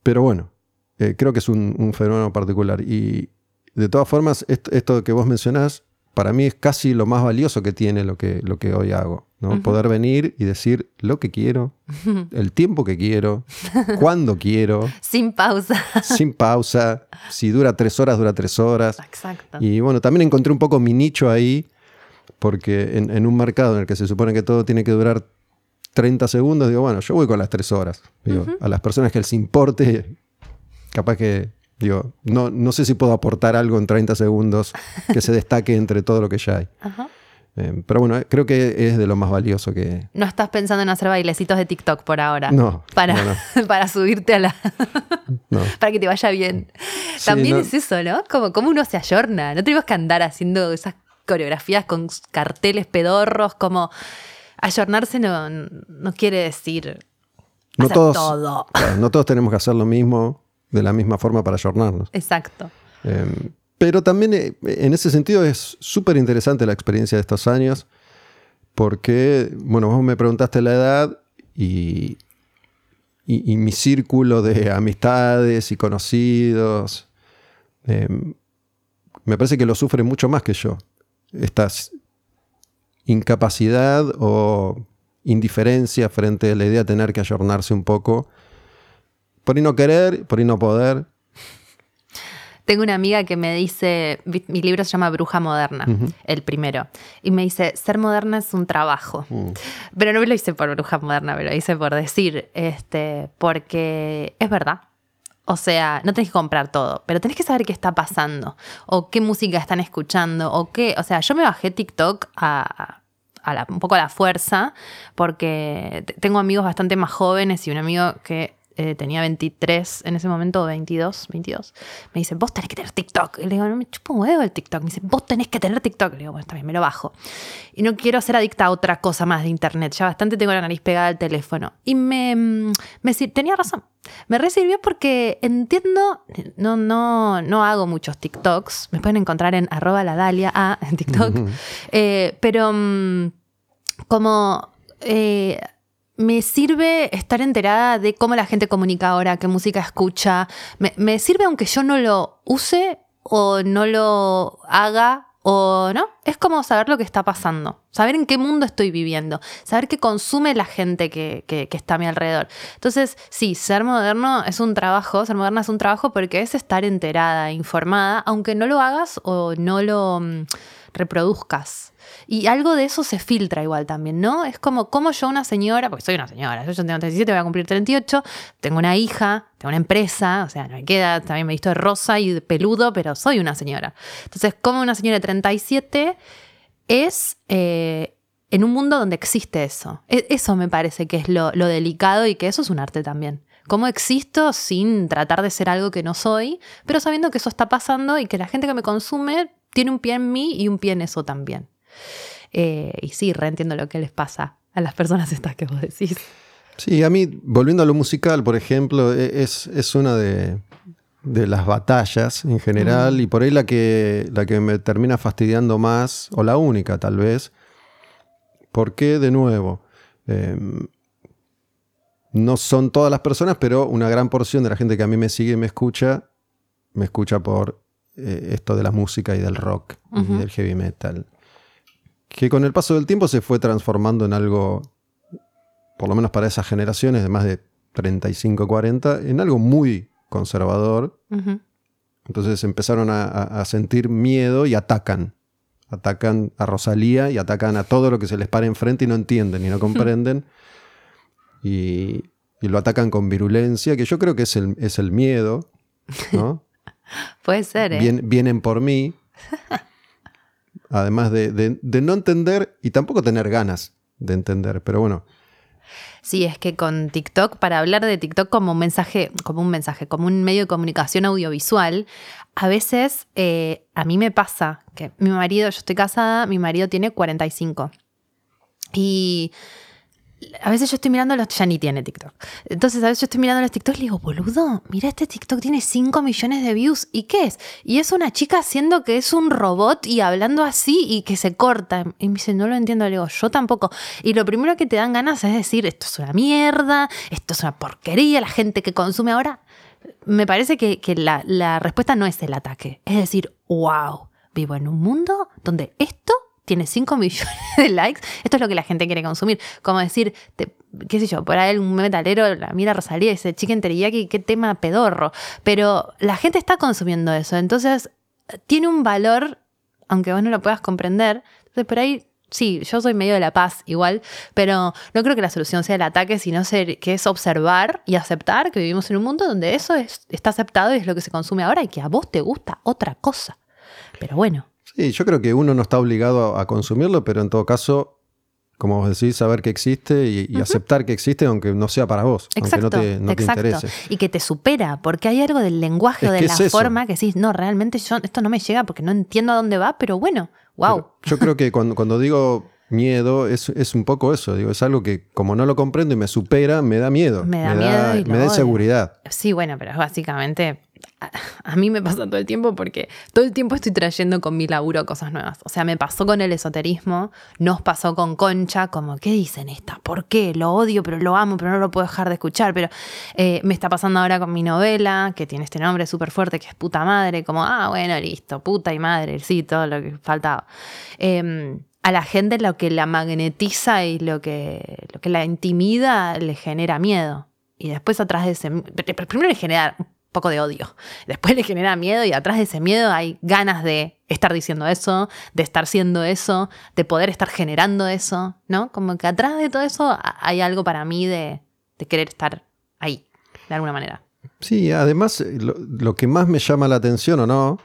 Pero bueno, eh, creo que es un, un fenómeno particular. Y de todas formas, est- esto que vos mencionás, para mí es casi lo más valioso que tiene lo que, lo que hoy hago. ¿no? Poder venir y decir lo que quiero, el tiempo que quiero, cuándo quiero, Sin pausa. sin pausa. Si dura tres horas, dura tres horas. Exacto. Y bueno, también encontré un poco mi nicho ahí, porque en, en un mercado en el que se supone que todo tiene que durar 30 segundos, digo, bueno, yo voy con las tres horas. Digo, A las personas que les importe, capaz que, digo, no, no sé si puedo aportar algo en 30 segundos que se destaque entre todo lo que ya hay. Ajá. Eh, pero bueno, creo que es de lo más valioso que... No estás pensando en hacer bailecitos de TikTok por ahora. No, Para, no, para subirte a la. No. para que te vaya bien. Sí, También es eso, ¿no? Como, como uno se ayorna. No tenemos que andar haciendo esas coreografías con carteles pedorros. Como ayornarse no, no quiere decir No hacer todos, todo. claro, no todos tenemos que hacer lo mismo de la misma forma para ayornarnos. Exacto. Eh, pero también eh, en ese sentido es súper interesante la experiencia de estos años, porque, bueno, vos me preguntaste la edad y, y, y mi círculo de amistades y conocidos, eh, me parece que lo sufre mucho más que yo. Esta incapacidad o indiferencia frente a la idea de tener que ayornarse un poco, por ahí no querer, por ahí no poder. Tengo una amiga que me dice, mi libro se llama Bruja Moderna, el primero, y me dice, ser moderna es un trabajo. Pero no me lo hice por Bruja Moderna, me lo hice por decir, este, porque es verdad. O sea, no tenés que comprar todo, pero tenés que saber qué está pasando, o qué música están escuchando, o qué, o sea, yo me bajé TikTok a, a la- un poco a la fuerza, porque tengo amigos bastante más jóvenes y un amigo que eh, tenía 23 en ese momento, o 22, 22, me dice, vos tenés que tener TikTok. Y le digo, no me chupo un huevo el TikTok. Me dice, vos tenés que tener TikTok. Le digo, bueno, está bien, me lo bajo. Y no quiero ser adicta a otra cosa más de internet. Ya bastante tengo la nariz pegada al teléfono. Y me, mm, me tenía razón. Me resirvió porque entiendo, no, no, no hago muchos TikToks. Me pueden encontrar en arroba la Dalia A en TikTok. Eh, pero mm, como eh, me sirve estar enterada de cómo la gente comunica ahora, qué música escucha. Me, sirve aunque yo no lo use o no lo haga o no. Es como saber lo que está pasando, saber en qué mundo estoy viviendo, saber qué consume la gente que, que- que está a mi alrededor. Entonces, sí, ser moderno es un trabajo, ser moderna es un trabajo porque es estar enterada, informada, aunque no lo hagas o no lo mm, reproduzcas. Y algo de eso se filtra igual también, ¿no? Es como, como yo una señora, porque soy una señora, yo tengo 37, voy a cumplir 38, tengo una hija, tengo una empresa, o sea, no me queda, también me visto de rosa y de peludo, pero soy una señora. Entonces, como una señora de 37 es eh, en un mundo donde existe eso. E- Eso me parece que es lo, lo delicado y que eso es un arte también. Cómo existo sin tratar de ser algo que no soy, pero sabiendo que eso está pasando y que la gente que me consume tiene un pie en mí y un pie en eso también. Eh, y sí, reentiendo lo que les pasa a las personas estas que vos decís. Sí, a mí, volviendo a lo musical, por ejemplo, e- es, es una de, de las batallas en general y por ahí la que, la que me termina fastidiando más, o la única tal vez, porque de nuevo, eh, no son todas las personas, pero una gran porción de la gente que a mí me sigue y me escucha, me escucha por eh, esto de la música y del rock y del heavy metal. Que con el paso del tiempo se fue transformando en algo por lo menos para esas generaciones de más de 35, 40, en algo muy conservador. Entonces empezaron a, sentir miedo y atacan. Atacan a Rosalía y atacan a todo lo que se les para enfrente y no entienden y no comprenden. y, y lo atacan con virulencia, que yo creo que es el, es el miedo, ¿no? Puede ser, ¿eh? Vien- vienen por mí. Además de, de- no entender y tampoco tener ganas de entender. Pero bueno, Sí, es que con TikTok, para hablar de TikTok como un mensaje, como un mensaje, como un medio de comunicación audiovisual, a veces eh, a mí me pasa que mi marido, yo estoy casada, mi marido tiene 45. Y a veces yo estoy mirando los, ya ni tiene TikTok. Entonces a veces yo estoy mirando los TikTok y le digo, boludo, mira este TikTok tiene 5 millones de views. ¿Y qué es? Y es una chica haciendo que es un robot y hablando así y que se corta. Y me dice, no lo entiendo. Le digo, yo tampoco. Y lo primero que te dan ganas es decir, esto es una mierda, esto es una porquería, la gente que consume ahora. Me parece que, que la, la respuesta no es el ataque. Es decir, wow, vivo en un mundo donde esto tiene 5 millones de likes. Esto es lo que la gente quiere consumir. Como decir, qué sé yo, por ahí un metalero la mira Rosalía y dice, chicken teriyaki, qué tema pedorro. Pero la gente está consumiendo eso. Entonces, tiene un valor, aunque vos no lo puedas comprender. Entonces, por ahí, sí, yo soy medio de la paz igual, pero no creo que la solución sea el ataque, sino que es observar y aceptar que vivimos en un mundo donde eso es- está aceptado y es lo que se consume ahora y que a vos te gusta otra cosa. Pero bueno. Sí, yo creo que uno no está obligado a, consumirlo, pero en todo caso, como vos decís, saber que existe y, y aceptar que existe, aunque no sea para vos, Exacto, aunque no te, no te exacto. interese. Y que te supera, porque hay algo del lenguaje Es o de la es forma que decís, no, realmente yo, esto no me llega porque no entiendo a dónde va, pero bueno, wow. Pero Yo creo que cuando, cuando digo miedo, es, es un poco eso. Digo, es algo que como no lo comprendo y me supera, me da miedo. Me da miedo y me da inseguridad. Sí, bueno, pero básicamente a, mí me pasa todo el tiempo porque todo el tiempo estoy trayendo con mi laburo cosas nuevas. O sea, me pasó con el esoterismo, nos pasó con Concha, como, ¿qué dicen esta? ¿Por qué? Lo odio, pero lo amo, pero no lo puedo dejar de escuchar. Pero eh, me está pasando ahora con mi novela, que tiene este nombre súper fuerte, que es puta madre, como, ah, bueno, listo, puta y madre, sí, todo lo que faltaba. Eh, a la gente lo que la magnetiza y lo que, lo que la intimida le genera miedo. Y después atrás de ese... Primero le genera poco de odio. Después le genera miedo y atrás de ese miedo hay ganas de estar diciendo eso, de estar siendo eso, de poder estar generando eso, ¿no? Como que atrás de todo eso hay algo para mí de, querer estar ahí, de alguna manera. Sí, además, eh, lo, lo que más me llama la atención o no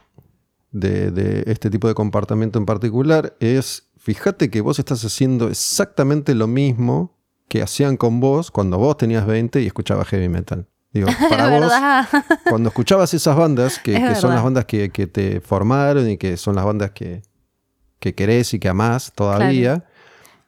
de, de este tipo de comportamiento en particular es fíjate que vos estás haciendo exactamente lo mismo que hacían con vos cuando vos tenías 20 y escuchabas heavy metal. Digo, para vos, ¿Verdad? cuando escuchabas esas bandas, que, Es que son las bandas que, que te formaron y que son las bandas que, que querés y que amás todavía,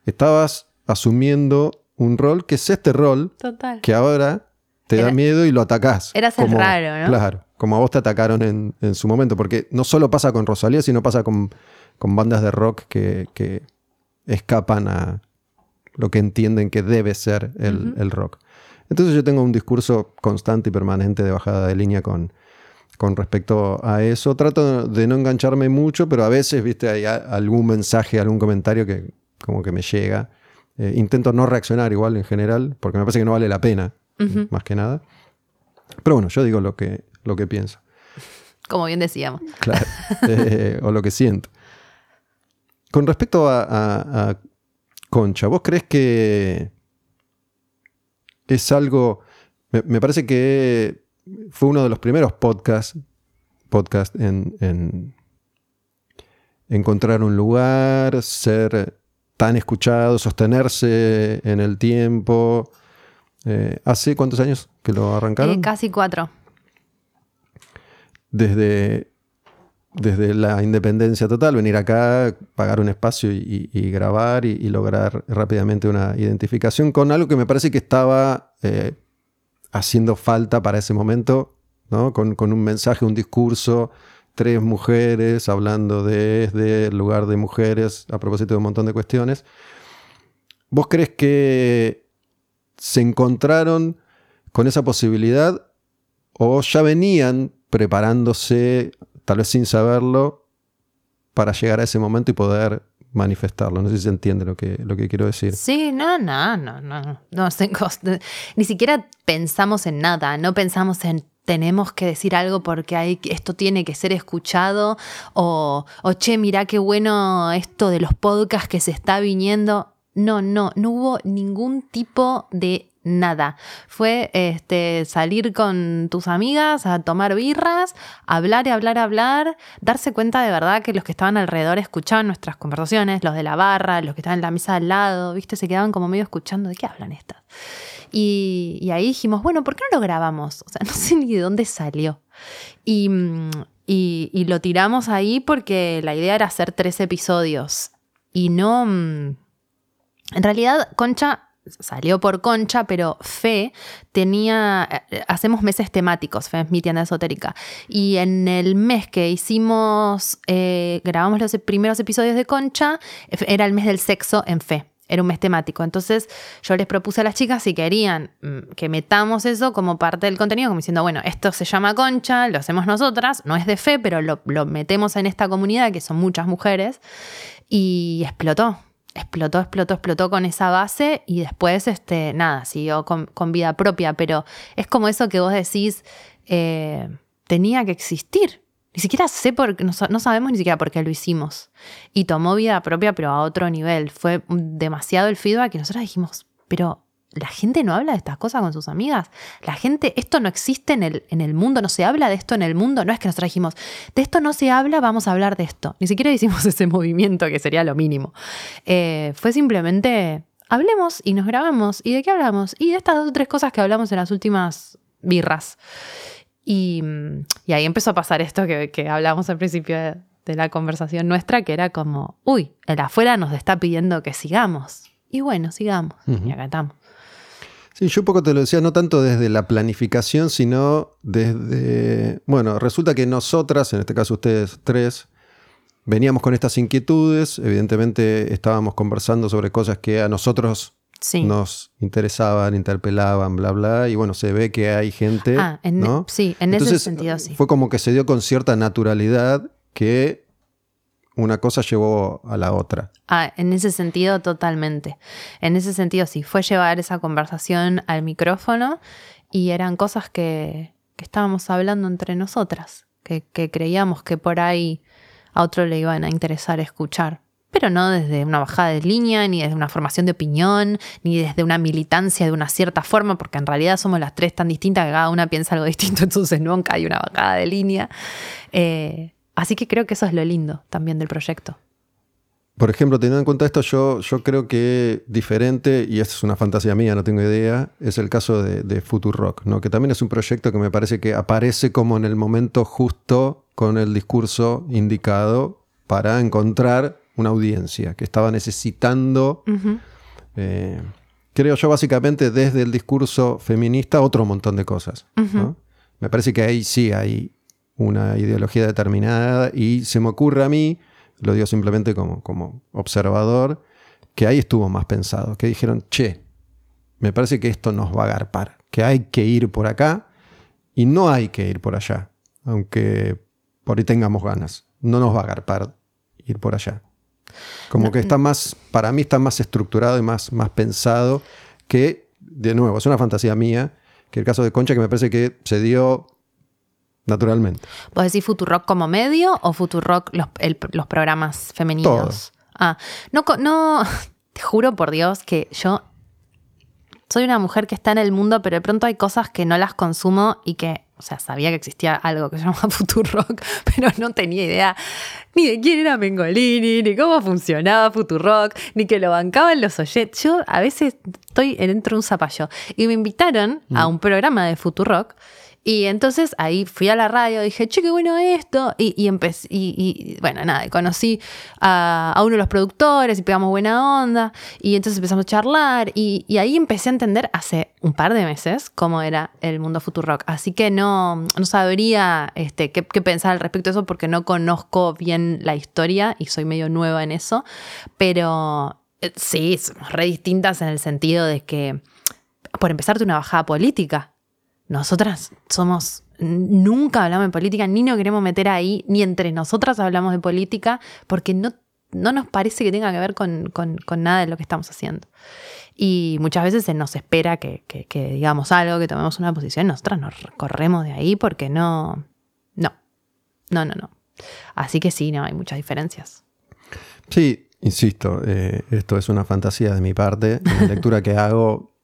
estabas asumiendo un rol que es este rol Total. que ahora te da miedo y lo atacás. era ser raro, ¿no? Claro, como a vos te atacaron en, en su momento, porque no solo pasa con Rosalía, sino pasa con, con bandas de rock que, que escapan a lo que entienden que debe ser el, el rock. Entonces yo tengo un discurso constante y permanente de bajada de línea con, con respecto a eso. Trato de no engancharme mucho, pero a veces, viste, hay algún mensaje, algún comentario que como que me llega. Eh, intento no reaccionar igual en general, porque me parece que no vale la pena, más que nada. Pero bueno, yo digo lo que, lo que pienso, Como bien decíamos. claro, Eh, o lo que siento. Con respecto a, a- a Concha, ¿vos crees que es algo... Me, me parece que fue uno de los primeros podcasts podcast en, en encontrar un lugar, ser tan escuchado, sostenerse en el tiempo. Eh, ¿Hace cuántos años que lo arrancaron? Eh, casi cuatro. desde, desde la independencia total, venir acá, pagar un espacio y, grabar y, y lograr rápidamente una identificación con algo que me parece que estaba eh, haciendo falta para ese momento, ¿no? con, con un mensaje, un discurso, tres mujeres hablando desde el lugar de mujeres a propósito de un montón de cuestiones. ¿Vos crees que se encontraron con esa posibilidad o ya venían preparándose, tal vez sin saberlo, para llegar a ese momento y poder manifestarlo? No sé si se entiende lo que, lo que quiero decir. Sí, no, no, no, no. no ni siquiera pensamos en nada, no pensamos en tenemos que decir algo porque hay, esto tiene que ser escuchado o, o che, mirá qué bueno esto de los podcasts que se está viniendo. No, no, no hubo ningún tipo de nada. Fue este, salir con tus amigas a tomar birras, hablar y hablar, hablar, darse cuenta de verdad que los que estaban alrededor escuchaban nuestras conversaciones, los de la barra, los que estaban en la mesa al lado, ¿viste? Se quedaban como medio escuchando, ¿de qué hablan estas? Y, ahí dijimos, bueno, ¿por qué no lo grabamos? O sea, no sé ni de dónde salió. Y, y- y lo tiramos ahí porque la idea era hacer tres episodios. Y no... mm, En realidad, Concha salió por Concha, pero Fe tenía, eh, hacemos meses temáticos, Fe es mi tienda esotérica, y en el mes que hicimos, eh, grabamos los primeros episodios de Concha, era el mes del sexo en Fe. Era un mes temático. Entonces yo les propuse a las chicas si querían mm, que metamos eso como parte del contenido, como diciendo, bueno, esto se llama Concha, lo hacemos nosotras, no es de fe, pero lo metemos en esta comunidad, que son muchas mujeres, y explotó. Explotó, explotó, explotó con esa base y después, este, nada, siguió con, vida propia, pero es como eso que vos decís, eh, tenía que existir. Ni siquiera sé por qué, no, no sabemos ni siquiera por qué lo hicimos. Y tomó vida propia, pero a otro nivel. Fue demasiado el feedback que nosotros dijimos, pero la gente no habla de estas cosas con sus amigas. La gente, esto no existe en el, en el mundo, no se habla de esto en el mundo. No es que nosotros dijimos, de esto no se habla, vamos a hablar de esto. Ni siquiera hicimos ese movimiento, que sería lo mínimo. Eh, fue simplemente, hablemos y nos grabamos. ¿Y de qué hablamos? Y de estas dos o tres cosas que hablamos en las últimas birras. Y, y ahí empezó a pasar esto que, que hablamos al principio de, de la conversación nuestra, que era como, uy, el afuera nos está pidiendo que sigamos. Y bueno, sigamos. Y acá estamos. Sí, yo un poco te lo decía, no tanto desde la planificación, sino desde, bueno, resulta que nosotras, en este caso ustedes tres, veníamos con estas inquietudes, evidentemente estábamos conversando sobre cosas que a nosotros Sí. nos interesaban, interpelaban, bla, bla, y bueno, se ve que hay gente, Ah, en- ¿no? sí, en ese sentido sí. Fue como que se dio con cierta naturalidad que una cosa llevó a la otra. Ah, en ese sentido, totalmente. En ese sentido, sí. Fue llevar esa conversación al micrófono y eran cosas que, que estábamos hablando entre nosotras, que, que creíamos que por ahí a otro le iban a interesar escuchar. Pero no desde una bajada de línea, ni desde una formación de opinión, ni desde una militancia de una cierta forma, porque en realidad somos las tres tan distintas que cada una piensa algo distinto, entonces nunca hay una bajada de línea. Eh, así que creo que eso es lo lindo también del proyecto. por ejemplo, teniendo en cuenta esto, yo, yo creo que diferente, y esta es una fantasía mía, no tengo idea, es el caso de, de Rock, ¿no? que también es un proyecto que me parece que aparece como en el momento justo con el discurso indicado para encontrar una audiencia que estaba necesitando, eh, creo yo, básicamente desde el discurso feminista, otro montón de cosas. Me parece que ahí sí hay una ideología determinada y se me ocurre a mí lo digo simplemente como, como observador, que ahí estuvo más pensado, que dijeron, che, me parece que esto nos va a agarpar, que hay que ir por acá y no hay que ir por allá, aunque por ahí tengamos ganas, no nos va a agarpar ir por allá. Como que está más, para mí está más estructurado y más, más pensado que, de nuevo, es una fantasía mía, que el caso de Concha que me parece que se dio naturalmente. ¿Vos decís Futurock como medio o Futurock los, los programas femeninos? Ah, no, no, te juro por Dios que yo soy una mujer que está en el mundo, pero de pronto hay cosas que no las consumo y que, o sea, sabía que existía algo que se llama Futurock, pero no tenía idea ni de quién era Mengolini, ni cómo funcionaba Futurock, ni que lo bancaban los oyentes. Yo a veces estoy dentro de un zapallo y me invitaron a mm. un programa de Futurock y entonces ahí fui a la radio, dije, che, qué bueno esto. Y, y empecé, y, bueno, nada, conocí a, uno de los productores y pegamos buena onda. Y entonces empezamos a charlar. Y, ahí empecé a entender hace un par de meses cómo era el mundo Rock Así que no, no sabría este, qué, qué, pensar al respecto de eso porque no conozco bien la historia y soy medio nueva en eso. Pero eh, sí, somos re distintas en el sentido de que, por empezar, una bajada política nosotras somos, nunca hablamos de política, ni nos queremos meter ahí, ni entre nosotras hablamos de política, porque no, no nos parece que tenga que ver con, nada de lo que estamos haciendo. Y muchas veces se nos espera que, digamos algo, que tomemos una posición, nosotras nos corremos de ahí porque no, no, no, no, no. Así que sí, no, hay muchas diferencias. Sí, insisto, eh, esto es una fantasía de mi parte, una lectura que hago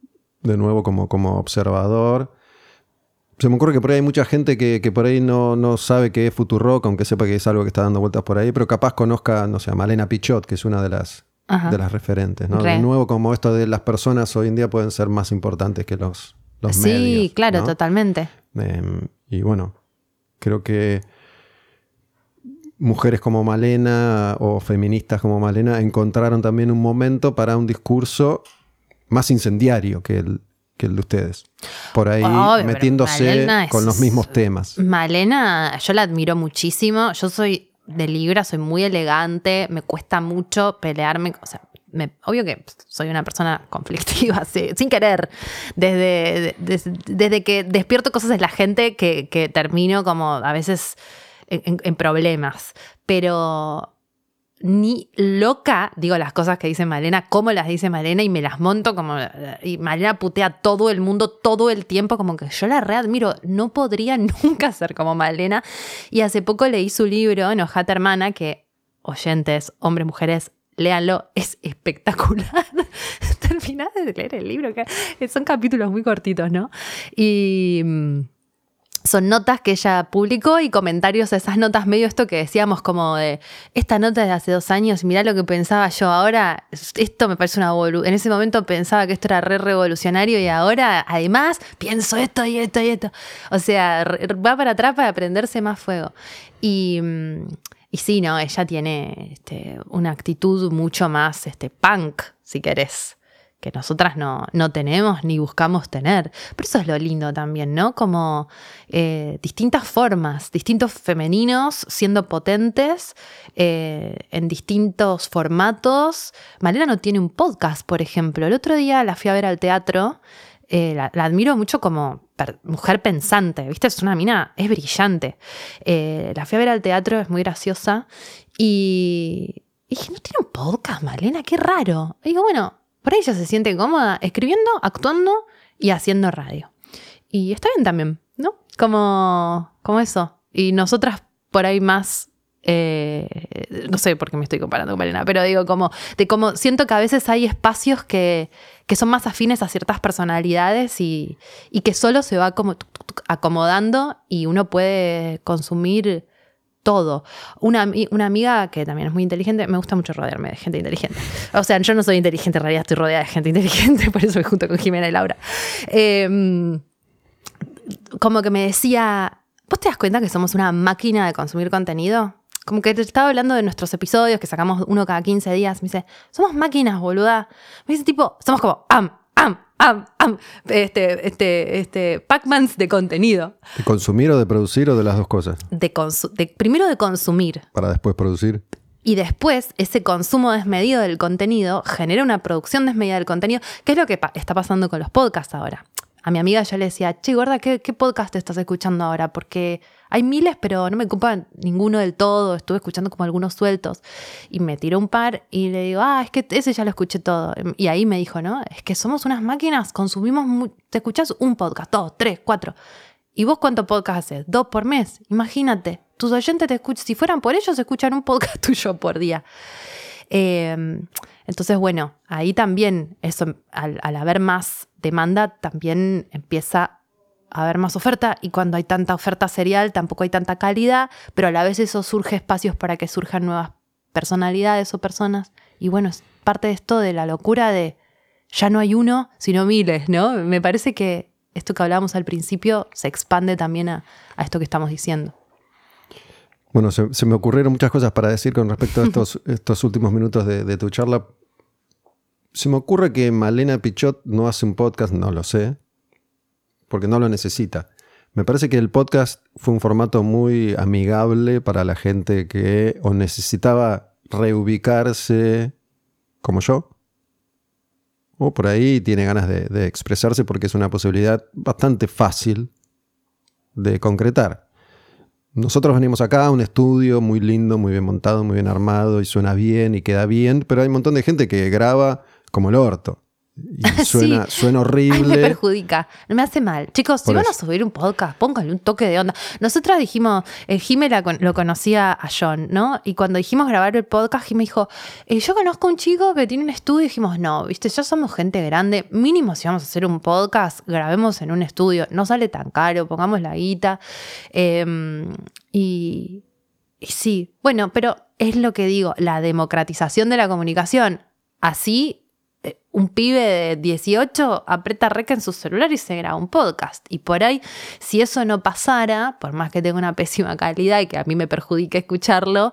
de nuevo como, como observador se me ocurre que por ahí hay mucha gente que, por ahí no, no, sabe qué es Futurock, aunque sepa que es algo que está dando vueltas por ahí, pero capaz conozca, no sé, a Malena Pichot, que es una de las, de las referentes. ¿no? De nuevo, como esto de las personas hoy en día pueden ser más importantes que los, los medios. Sí, claro, totalmente. Em, y bueno, creo que mujeres como Malena o feministas como Malena encontraron también un momento para un discurso más incendiario que el, que el de ustedes. Por ahí metiéndose con los mismos temas. Malena, yo la admiro muchísimo. Yo soy de Libra, soy muy elegante, me cuesta mucho pelearme. O sea, obvio que soy una persona conflictiva, sin querer. Desde, desde, que despierto cosas en la gente que, termino como a veces en problemas. Pero ni loca digo las cosas que dice Malena, cómo las dice Malena y me las monto como... Y Malena putea a todo el mundo todo el tiempo, como que yo la readmiro, no podría nunca ser como Malena. Y hace poco leí su libro, Enojata Hermana, que oyentes, hombres, mujeres, léanlo, es espectacular. Terminás de leer el libro, que son capítulos muy cortitos, ¿no? Y mm, son notas que ella publicó y comentarios a esas notas, medio esto que decíamos como de, esta nota de hace dos años, mirá lo que pensaba yo ahora, esto me parece una en ese momento pensaba que esto era re revolucionario y ahora además pienso esto y esto y esto. O sea, va para atrás para prenderse más fuego. Y, y sí, no, ella tiene este, una actitud mucho más este, punk, si querés que nosotras no, no, tenemos ni buscamos tener. Pero eso es lo lindo también, ¿no? Como eh, distintas formas, distintos femeninos siendo potentes eh, en distintos formatos. Malena no tiene un podcast, por ejemplo. El otro día la fui a ver al teatro. Eh, la, admiro mucho como mujer pensante, ¿viste? Es una mina, es brillante. la fui a ver al teatro, es muy graciosa. Y, dije, ¿no tiene un podcast, Malena? Qué raro. Y digo, bueno, por ahí ella se siente cómoda escribiendo, actuando y haciendo radio. Y está bien también, ¿no? Como, como eso. Y nosotras por ahí más eh, no sé por qué me estoy comparando con Malena, pero digo, como, de como siento que a veces hay espacios que, que son más afines a ciertas personalidades y, y que solo se va como acomodando y uno puede consumir todo. Una, una amiga que también es muy inteligente, me gusta mucho rodearme de gente inteligente. O sea, yo no soy inteligente, en realidad estoy rodeada de gente inteligente, por eso me junto con Jimena y Laura. Eh, como que me decía, ¿vos te das cuenta que somos una máquina de consumir contenido? Como que te estaba hablando de nuestros episodios, que sacamos uno cada 15 días. Me dice, somos máquinas, boluda. Me dice, tipo, somos como, am, am, am, am. Este, este, este, Pac-Mans de contenido. ¿De consumir o de producir o de las dos cosas? De primero de consumir. Para después producir. Y después, ese consumo desmedido del contenido genera una producción desmedida del contenido, que es lo que pa- está pasando con los podcasts ahora. A mi amiga yo le decía, che, gorda, ¿qué, qué podcast estás escuchando ahora? Porque hay miles, pero no me ocupa ninguno del todo. Estuve escuchando como algunos sueltos. Y me tiró un par y le digo, ah, es que ese ya lo escuché todo. Y ahí me dijo, ¿no? Es que somos unas máquinas, consumimos, te escuchás un podcast, dos, tres, cuatro. ¿Y vos cuántos podcasts haces? Dos por mes. Imagínate. Tus oyentes te escuchan, si fueran por ellos, escuchan un podcast tuyo por día. Eh, entonces, bueno, ahí también, eso, al, al haber más demanda, también empieza haber más oferta. Y cuando hay tanta oferta serial, tampoco hay tanta calidad, pero a la vez eso surge espacios para que surjan nuevas personalidades o personas. Y bueno, es parte de esto de la locura de ya no hay uno, sino miles, ¿no? Me parece que esto que hablábamos al principio se expande también a, a esto que estamos diciendo. Bueno, se, se me ocurrieron muchas cosas para decir con respecto a estos, estos últimos minutos de, de tu charla. Se me ocurre que Malena Pichot no hace un podcast, no lo sé, porque no lo necesita. Me parece que el podcast fue un formato muy amigable para la gente que o necesitaba reubicarse como yo, o por ahí tiene ganas de, expresarse porque es una posibilidad bastante fácil de concretar. Nosotros venimos acá a un estudio muy lindo, muy bien montado, muy bien armado y suena bien y queda bien, pero hay un montón de gente que graba como el orto. Y suena, Sí. suena Ay, me horrible. perjudica, no me hace mal. Chicos, si van a subir un podcast, pónganle un toque de onda. Nosotras dijimos, eh, Jime la con- lo conocía a John, ¿no? Y cuando dijimos grabar el podcast, Jime dijo, eh, yo conozco a un chico que tiene un estudio. Y dijimos, no, viste, ya somos gente grande. Mínimo si vamos a hacer un podcast, grabemos en un estudio. No sale tan caro, pongamos la guita. Eh, y, y sí, bueno, pero es lo que digo, la democratización de la comunicación. Así, un pibe de 18 aprieta rec en su celular y se graba un podcast. Y por ahí, si eso no pasara, por más que tenga una pésima calidad y que a mí me perjudique escucharlo,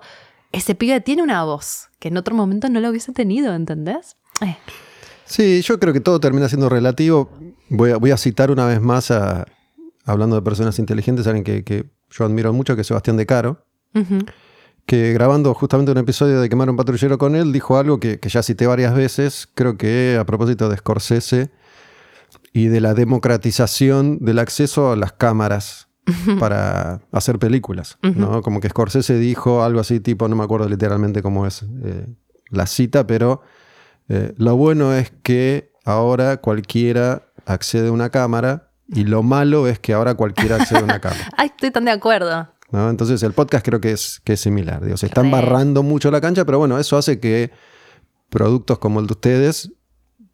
ese pibe tiene una voz que en otro momento no lo hubiese tenido, ¿entendés? Eh, Sí, yo creo que todo termina siendo relativo. Voy a, voy a citar una vez más, a, hablando de personas inteligentes, alguien que, que yo admiro mucho, que es Sebastián De Caro. Que grabando justamente un episodio de Quemar un patrullero con él, dijo algo que, que ya cité varias veces, creo que a propósito de Scorsese y de la democratización del acceso a las cámaras para hacer películas. ¿no? Como que Scorsese dijo algo así, tipo, no me acuerdo literalmente cómo es eh, la cita, pero eh, lo bueno es que ahora cualquiera accede a una cámara y lo malo es que ahora cualquiera accede a una cámara. Ay, estoy tan de acuerdo. ¿No? Entonces el podcast creo que es, que es similar. Digo, se están barrando mucho la cancha, pero bueno, eso hace que productos como el de ustedes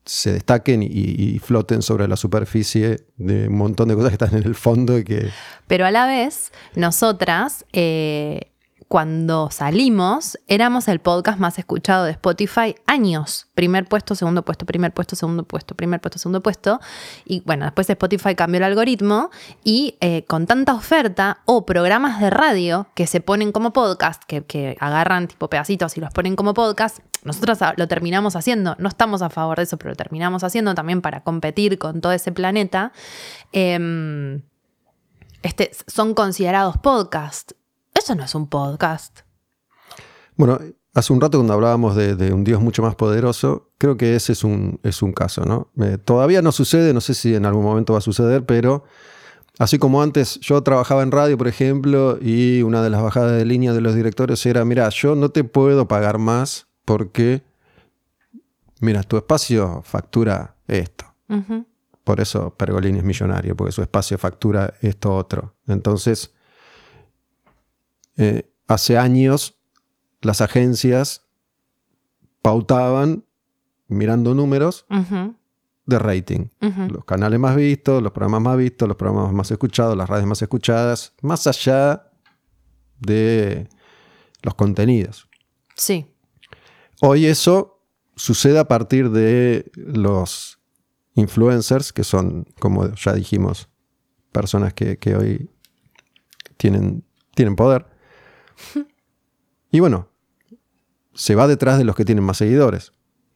se destaquen y, y floten sobre la superficie de un montón de cosas que están en el fondo y que... Pero a la vez, nosotras, eh, cuando salimos, éramos el podcast más escuchado de Spotify años. Primer puesto, segundo puesto, primer puesto, segundo puesto, primer puesto, segundo puesto. Y bueno, después Spotify cambió el algoritmo y eh, con tanta oferta o programas de radio que se ponen como podcast, que, que agarran tipo pedacitos y los ponen como podcast, nosotros lo terminamos haciendo. No estamos a favor de eso, pero lo terminamos haciendo también para competir con todo ese planeta. Em, este, son considerados podcast. Eso no es un podcast. Bueno, hace un rato cuando hablábamos de, de un Dios mucho más poderoso, creo que ese es un, es un caso, ¿no? Eh, todavía no sucede, no sé si en algún momento va a suceder, pero así como antes yo trabajaba en radio, por ejemplo, y una de las bajadas de línea de los directores era, mira, yo no te puedo pagar más porque, mira, tu espacio factura esto. Por eso Pergolini es millonario, porque su espacio factura esto otro. Entonces, eh, hace años las agencias pautaban, mirando números, de rating. Los canales más vistos, los programas más vistos, los programas más escuchados, las radios más escuchadas, más allá de los contenidos. Sí. Hoy eso sucede a partir de los influencers, que son, como ya dijimos, personas que, que hoy tienen, tienen poder. Y bueno, se va detrás de los que tienen más seguidores.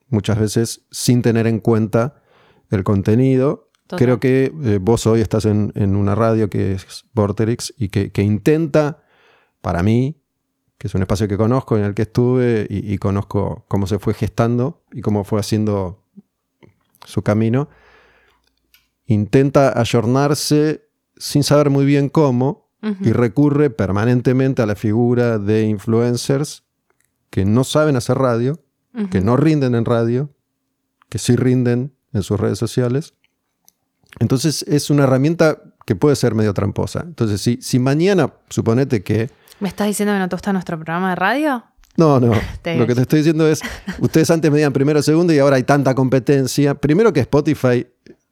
Muchas veces sin tener en cuenta el contenido. Total. Creo que eh, vos hoy estás en, en una radio que es Vorterix y que, que intenta, para mí, que es un espacio que conozco, en el que estuve y, y conozco cómo se fue gestando y cómo fue haciendo su camino, intenta ayornarse sin saber muy bien cómo y recurre permanentemente a la figura de influencers que no saben hacer radio, que no rinden en radio, que sí rinden en sus redes sociales. Entonces es una herramienta que puede ser medio tramposa. Entonces, si, si mañana, suponete que... ¿Me estás diciendo que no te gusta nuestro programa de radio? No, no. Lo que te estoy diciendo es, ustedes antes medían primero, segundo y ahora hay tanta competencia. Primero que Spotify,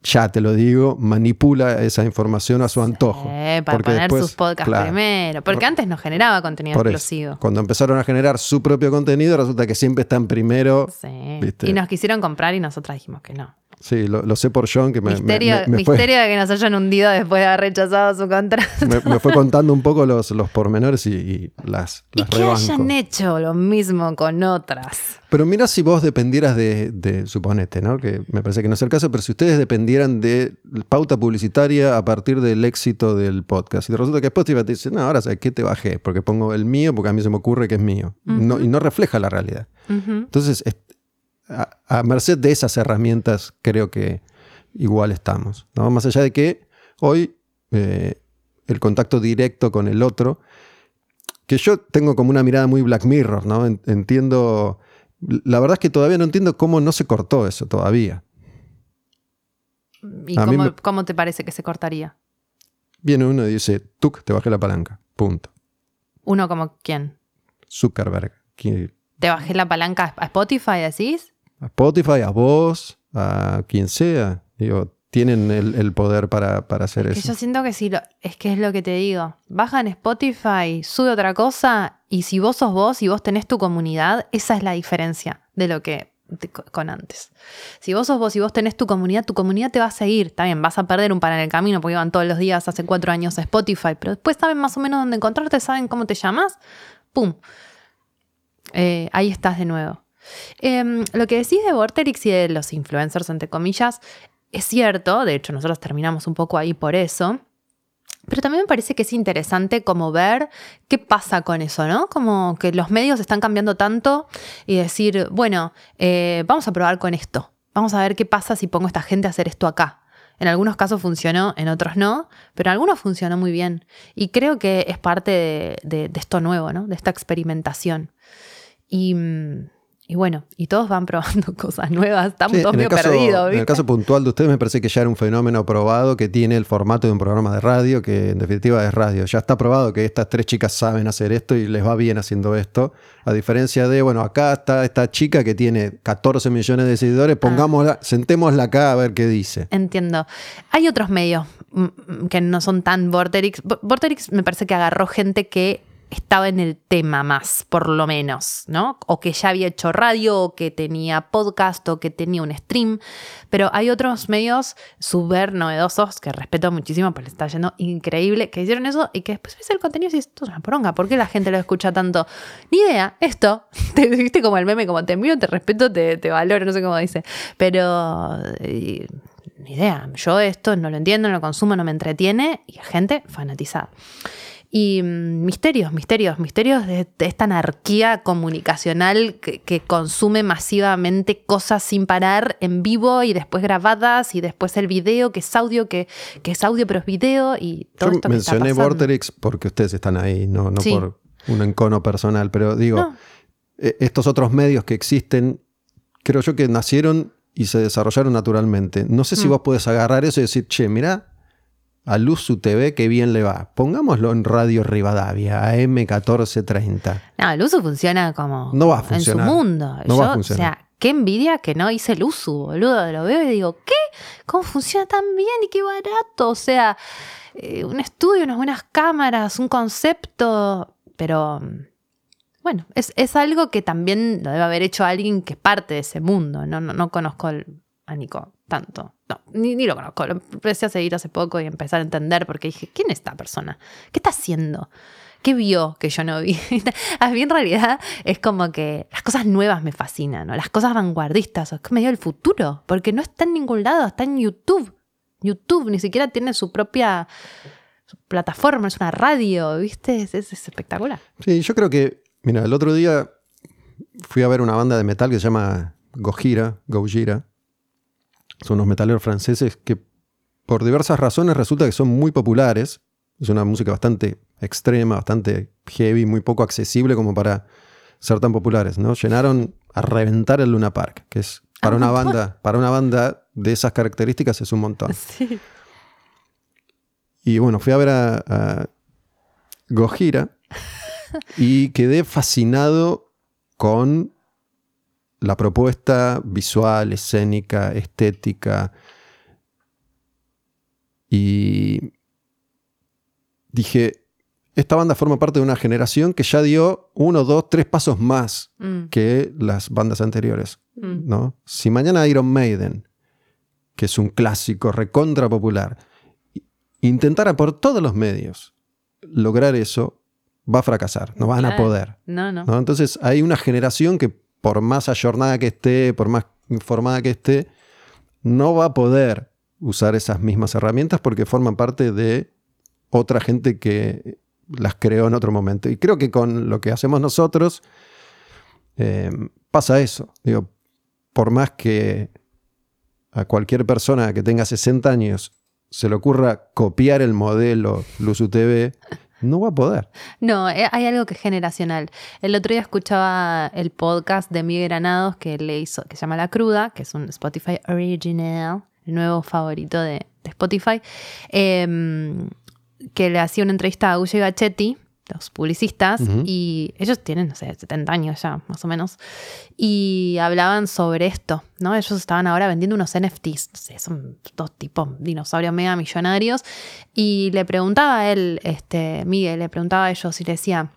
ya te lo digo, manipula esa información a su antojo. Eh, para poner después, sus podcasts claro, primero. Porque antes no generaba contenido por eso. explosivo. Cuando empezaron a generar su propio contenido, resulta que siempre están primero. Sí. ¿Viste? Y nos quisieron comprar y nosotras dijimos que no. Sí, lo, lo sé por John, que me, me- misterio me- me fue, misterio de que nos hayan hundido después de haber rechazado su contrato. me- me fue contando un poco los, los pormenores y, y las, y las que rebanco. hayan hecho lo mismo con otras. Pero mira si vos dependieras de, de, suponete, ¿no? Que me parece que no es el caso, pero si ustedes dependieran de pauta publicitaria a partir del éxito del podcast, y resulta que Spotify te dice, no, ahora sabes qué te bajé, porque pongo el mío, porque a mí se me ocurre que es mío, no, y no refleja la realidad. Ujú. Entonces, es- a, a merced de esas herramientas, creo que igual estamos, ¿no? Más allá de que hoy eh, el contacto directo con el otro, que yo tengo como una mirada muy Black Mirror, ¿no? En- Entiendo, la verdad es que todavía no entiendo cómo no se cortó eso todavía. ¿Y cómo, me- cómo te parece que se cortaría? Viene uno y dice, tuc, te bajé la palanca, punto. Uno como quién? Zuckerberg, ¿Te bajé la palanca a Spotify, decís? A Spotify, a vos, a quien sea, digo, tienen el, el poder para, para hacer Es que eso. yo siento que sí, lo- es que es lo que te digo. Baja en Spotify, sube otra cosa y si vos sos vos y vos tenés tu comunidad, esa es la diferencia de lo que de- con antes. Si vos sos vos y vos tenés tu comunidad, tu comunidad te va a seguir. También vas a perder un par en el camino porque iban todos los días hace cuatro años a Spotify, pero después saben más o menos dónde encontrarte, saben cómo te llamas. ¡Pum! Eh, ahí estás de nuevo. Em, lo que decís de Vorterix y de los influencers, entre comillas, es cierto, de hecho nosotros terminamos un poco ahí por eso, pero también me parece que es interesante como ver qué pasa con eso, ¿no? Como que los medios están cambiando tanto y decir, bueno, eh, vamos a probar con esto, vamos a ver qué pasa si pongo a esta gente a hacer esto acá. En algunos casos funcionó, en otros no, pero en algunos funcionó muy bien. Y creo que es parte de, de- esto nuevo, ¿no? De esta experimentación. Y, mm, y bueno, y todos van probando cosas nuevas, estamos Sí, todos en, el medio caso, perdidos, en el caso puntual de ustedes me parece que ya era un fenómeno probado que tiene el formato de un programa de radio, que en definitiva es radio. Ya está probado que estas tres chicas saben hacer esto y les va bien haciendo esto. A diferencia de, bueno, acá está esta chica que tiene 14 millones de seguidores, Ah. pongámosla, sentémosla acá a ver qué dice. Entiendo. Hay otros medios mm, mm, que no son tan Vorterix. Vo- Vorterix me parece que agarró gente que estaba en el tema más, por lo menos, ¿no? O que ya había hecho radio, o que tenía podcast, o que tenía un stream. Pero hay otros medios súper novedosos que respeto muchísimo, porque les está yendo increíble, que hicieron eso y que después ves el contenido y dices, esto es una poronga, ¿por qué la gente lo escucha tanto? Ni idea, esto, te viste como el meme, como te envío, te respeto, te, valoro, no sé cómo dice. Pero... eh, ni idea. Yo esto no lo entiendo, no lo consumo, no me entretiene y hay gente fanatizada. Y mm, misterios, misterios, misterios de, esta anarquía comunicacional que, que consume masivamente cosas sin parar en vivo y después grabadas y después el video que es audio, que, que es audio pero es video y todo Yo esto que está mencioné pasando. Vorterix porque ustedes están ahí, no, no Sí. por un encono personal, pero digo, No. eh, estos otros medios que existen, creo yo que nacieron y se desarrollaron naturalmente. No sé si Mm. vos podés agarrar eso y decir, che, mirá, a Luzu TV que bien le va. Pongámoslo en Radio Rivadavia, AM1430. No, el uso funciona como No va a en funcionar. su mundo. No Yo, va a O funcionar. sea, qué envidia que no hice el uso, boludo. Lo veo y digo, ¿qué? ¿Cómo funciona tan bien y qué barato? O sea, eh, un estudio, unas buenas cámaras, un concepto. pero bueno, es, es, algo que también lo debe haber hecho alguien que es parte de ese mundo. No, no, no conozco a Nico tanto. No, ni, ni, lo conozco. Lo empecé a seguir hace poco y empezar a entender porque dije, ¿quién es esta persona? ¿Qué está haciendo? ¿Qué vio que yo no vi? a mí en realidad es como que las cosas nuevas me fascinan, ¿no? las cosas vanguardistas, es que me dio el futuro, porque no está en ningún lado, está en YouTube. YouTube ni siquiera tiene su propia plataforma, es una radio, ¿viste? Es, es, espectacular. Sí, yo creo que, mira, el otro día fui a ver una banda de metal que se llama Gojira, Gojira. Son unos metaleros franceses que por diversas razones resulta que son muy populares. Es una música bastante extrema, bastante heavy, muy poco accesible como para ser tan populares, ¿no? Llenaron a reventar el Luna Park, que es para una banda, para una banda de esas características es un montón. Sí. Y bueno, fui a ver a, a Gojira y quedé fascinado con la propuesta visual, escénica, estética. Y dije, esta banda forma parte de una generación que ya dio uno, dos, tres pasos más Mm, que las bandas anteriores. mm. ¿no? Si mañana Iron Maiden, que es un clásico recontra popular, intentara por todos los medios lograr eso, va a fracasar, no van a poder. No, no. ¿no? Entonces hay una generación que por más ayornada que esté, por más informada que esté, no va a poder usar esas mismas herramientas porque forman parte de otra gente que las creó en otro momento. Y creo que con lo que hacemos nosotros eh, pasa eso. Digo, por más que a cualquier persona que tenga 60 años se le ocurra copiar el modelo Luz UTV, no va a poder. No, eh, hay algo que es generacional. El otro día escuchaba el podcast de Miguel Granados que le hizo, que se llama La Cruda, que es un Spotify Original, el nuevo favorito de, Spotify, eh, que le hacía una entrevista a Ulle Gachetti, los publicistas, y ellos tienen, no sé, 70 años ya, más o menos, y hablaban sobre esto, ¿no? Ellos estaban ahora vendiendo unos NFTs, no sé, son dos tipos dinosaurios mega millonarios, y le preguntaba a él, este, Miguel, le preguntaba a ellos y le decía,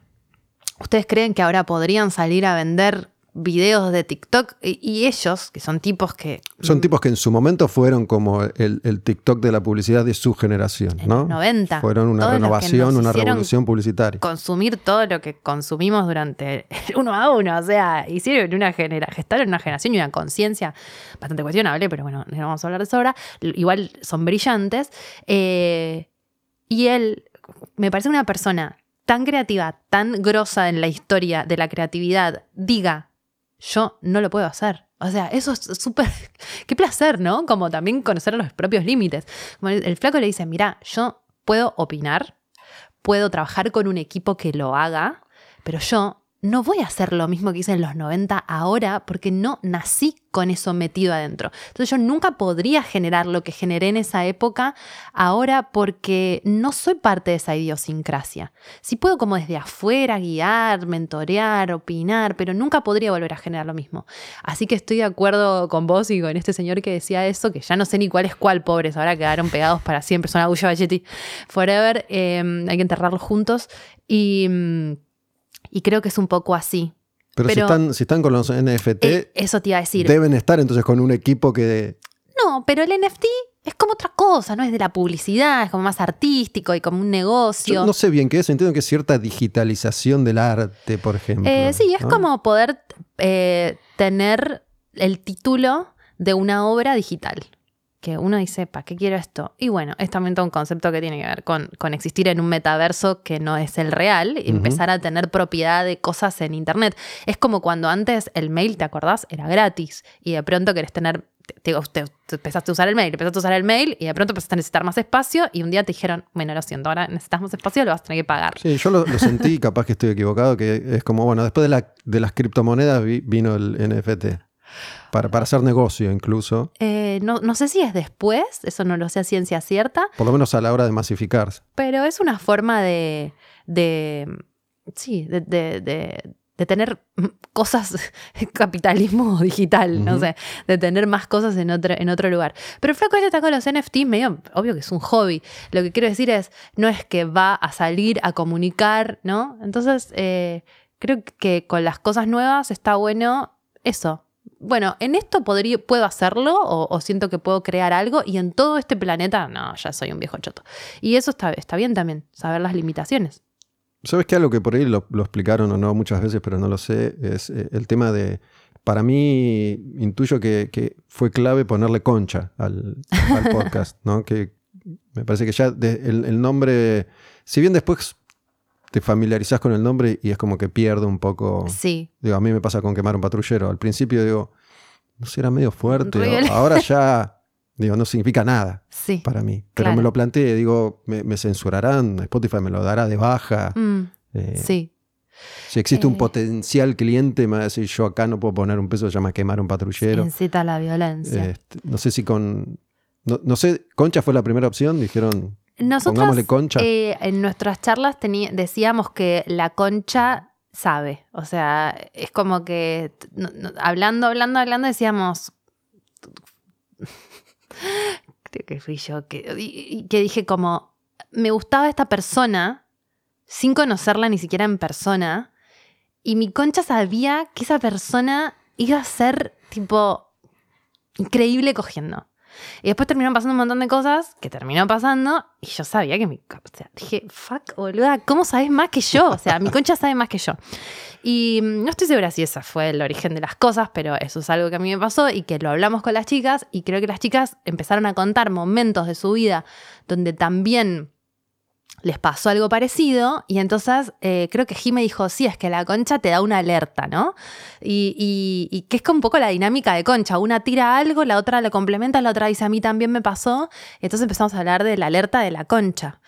¿ustedes creen que ahora podrían salir a vender videos de TikTok? Y, ellos, que son tipos que... Son tipos que en su momento fueron como el, el TikTok de la publicidad de su generación, En ¿no? los 90, Fueron una todos renovación, una revolución publicitaria. consumir todo lo que consumimos durante el uno a uno. O sea, hicieron una genera gestaron una generación y una conciencia bastante cuestionable, pero bueno, no vamos a hablar de eso ahora. Igual son brillantes. Eh, y él me parece una persona tan creativa, tan grosa en la historia de la creatividad, diga, yo no lo puedo hacer. O sea, eso es súper... Qué placer, ¿no? Como también conocer los propios límites. Como el, el flaco le dice, mira, yo puedo opinar, puedo trabajar con un equipo que lo haga, pero yo no voy a hacer lo mismo que hice en los 90 ahora porque no nací con eso metido adentro. Entonces yo nunca podría generar lo que generé en esa época ahora porque no soy parte de esa idiosincrasia. Sí puedo como desde afuera guiar, mentorear, opinar, pero nunca podría volver a generar lo mismo. Así que estoy de acuerdo con vos y con este señor que decía eso, que ya no sé ni cuál es cuál, pobres, ahora quedaron pegados para siempre, son Agullo Bachetti Forever, eh, hay que enterrarlos juntos y, mm, y creo que es un poco así. Pero, si, están, si están con los NFT, Eh, eso te iba a decir. deben estar entonces con un equipo que... No, pero el NFT es como otra cosa, no es de la publicidad, es como más artístico y como un negocio. Yo no sé bien qué es, entiendo que es cierta digitalización del arte, por ejemplo. Eh, sí, es ¿no? como poder eh, tener el título de una obra digital. Que uno dice, ¿para qué quiero esto? Y bueno, es también todo un concepto que tiene que ver con, con existir en un metaverso que no es el real y empezar a tener propiedad de cosas en Internet. Es como cuando antes el mail, ¿te acordás? Era gratis y de pronto querés tener, te, te- te empezaste a usar el mail, empezaste a usar el mail y de pronto empezaste a necesitar más espacio y un día te dijeron, bueno, lo siento, ahora necesitas más espacio, lo vas a tener que pagar. Sí, yo lo, lo sentí, capaz que estoy equivocado, que es como, bueno, después de, la- de las criptomonedas vi- vino el NFT. Para, para hacer negocio incluso, Eh, no, no sé si es después, eso no lo sé a ciencia cierta, por lo menos a la hora de masificarse. pero es una forma de, de sí, de, de- de- de tener cosas, capitalismo digital, no sé, de tener más cosas en otro, en otro lugar. Pero Flaco este está con los NFTs, medio, obvio que es un hobby. Lo que quiero decir es, no es que va a salir a comunicar, ¿no? Entonces, eh, creo que con las cosas nuevas está bueno eso. Bueno, en esto podría, puedo hacerlo o, o siento que puedo crear algo y en todo este planeta, no, ya soy un viejo choto. Y eso está, está bien también, saber las limitaciones. ¿Sabes qué? Algo que por ahí lo, lo explicaron o no muchas veces, pero no lo sé, es eh, el tema de. Para mí, intuyo que, que fue clave ponerle concha al, al podcast, ¿no? Que me parece que ya de- el, el nombre. Si bien después te familiarizás con el nombre y es como que pierde un poco. Sí, Digo, a mí me pasa con quemar un patrullero. Al principio digo, no sé, era medio fuerte. Real. ahora ya, digo, no significa nada sí. para mí. Pero Claro. me lo planteé, digo, me, me censurarán, Spotify me lo dará de baja. Mm, Eh, sí. Si existe un Eh. potencial cliente, me va a decir, yo acá no puedo poner un peso, se llama quemar un patrullero. Incita a la violencia. Este, no sé si con... No, no sé, Concha fue la primera opción, dijeron, Nosotros eh, en nuestras charlas decíamos que la concha sabe. O sea, es como que t- no- no- hablando, hablando, hablando, decíamos. Creo que fui yo que, y- y que dije como. Me gustaba esta persona sin conocerla ni siquiera en persona. Y mi concha sabía que esa persona iba a ser tipo increíble cogiendo. Y después terminaron pasando un montón de cosas que terminó pasando y yo sabía que mi... O sea, dije, fuck, boluda, ¿cómo sabes más que yo? O sea, mi concha sabe más que yo. Y mm, no estoy segura si ese fue el origen de las cosas, pero eso es algo que a mí me pasó y que lo hablamos con las chicas y creo que las chicas empezaron a contar momentos de su vida donde también les pasó algo parecido y entonces eh, creo que Jime dijo, sí, es que la concha te da una alerta, ¿no? Y, y- y que es un poco la dinámica de concha, una tira algo, la otra lo complementa, la otra dice, a mí también me pasó, entonces empezamos a hablar de la alerta de la concha,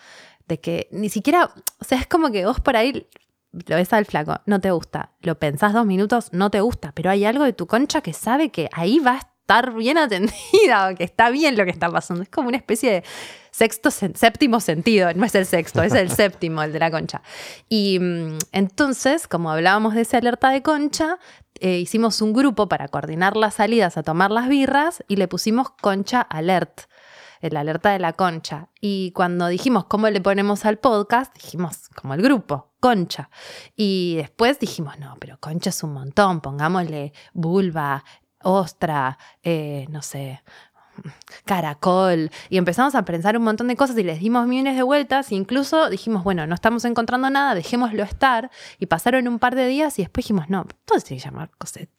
de que ni siquiera, o sea, es como que vos por ahí lo ves al flaco, no te gusta, lo pensás dos minutos, no te gusta, pero hay algo de tu concha que sabe que ahí va a estar bien atendida, o que está bien lo que está pasando, es como una especie de sexto, séptimo sentido, no es el sexto, es el séptimo, el de la concha. Y mm, entonces, como hablábamos de esa alerta de concha, eh, hicimos un grupo para coordinar las salidas a tomar las birras y le pusimos concha alert, el alerta de la concha. Y cuando dijimos cómo le ponemos al podcast, dijimos como el grupo, concha. Y después dijimos, no, pero concha es un montón, pongámosle vulva, ostra, eh, no sé, caracol y empezamos a pensar un montón de cosas y les dimos millones de vueltas e incluso dijimos, bueno, no estamos encontrando nada, dejémoslo estar y pasaron un par de días y después dijimos, no, todo se tiene que llamar Coset.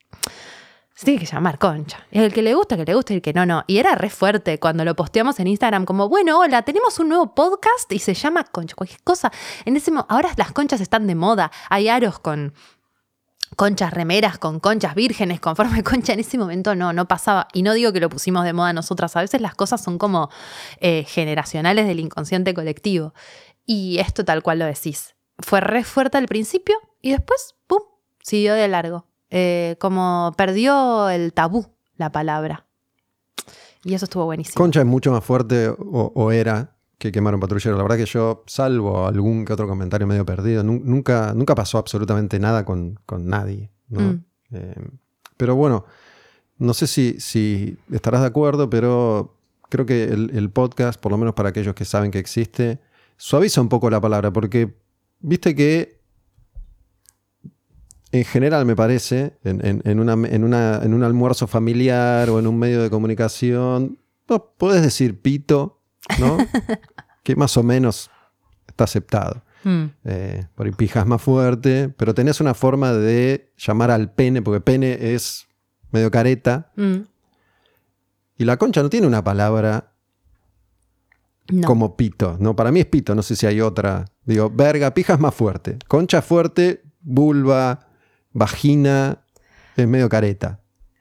Se tiene que llamar concha. El que le gusta, que le gusta y el que no, no. Y era re fuerte cuando lo posteamos en Instagram, como, bueno, hola, tenemos un nuevo podcast y se llama Concha, cualquier cosa. En ese ahora las conchas están de moda. Hay aros con conchas remeras, con conchas vírgenes, con forma concha. En ese momento no, no pasaba. Y no digo que lo pusimos de moda nosotras. A veces las cosas son como eh, generacionales del inconsciente colectivo. Y esto tal cual lo decís. Fue re fuerte al principio y después, ¡pum!, siguió de largo. Eh, como perdió el tabú la palabra. Y eso estuvo buenísimo. Concha es mucho más fuerte o era que quemar un patrullero. La verdad que yo, salvo algún que otro comentario medio perdido, nu- nunca, nunca pasó absolutamente nada con, con nadie. ¿no? Mm. Eh, pero bueno, no sé si, si estarás de acuerdo, pero creo que el, el podcast, por lo menos para aquellos que saben que existe, suaviza un poco la palabra, porque viste que en general me parece, en, en- en una- en una- en un almuerzo familiar o en un medio de comunicación, no, puedes decir pito, ¿no? que más o menos está aceptado. Mm. Eh, por ahí pijas más fuerte, pero tenés una forma de llamar al pene, porque pene es medio careta, Mm. y la concha no tiene una palabra No. como pito, ¿no? Para mí es pito, no sé si hay otra. Digo, verga, pija es más fuerte. Concha fuerte, vulva, vagina, es medio careta.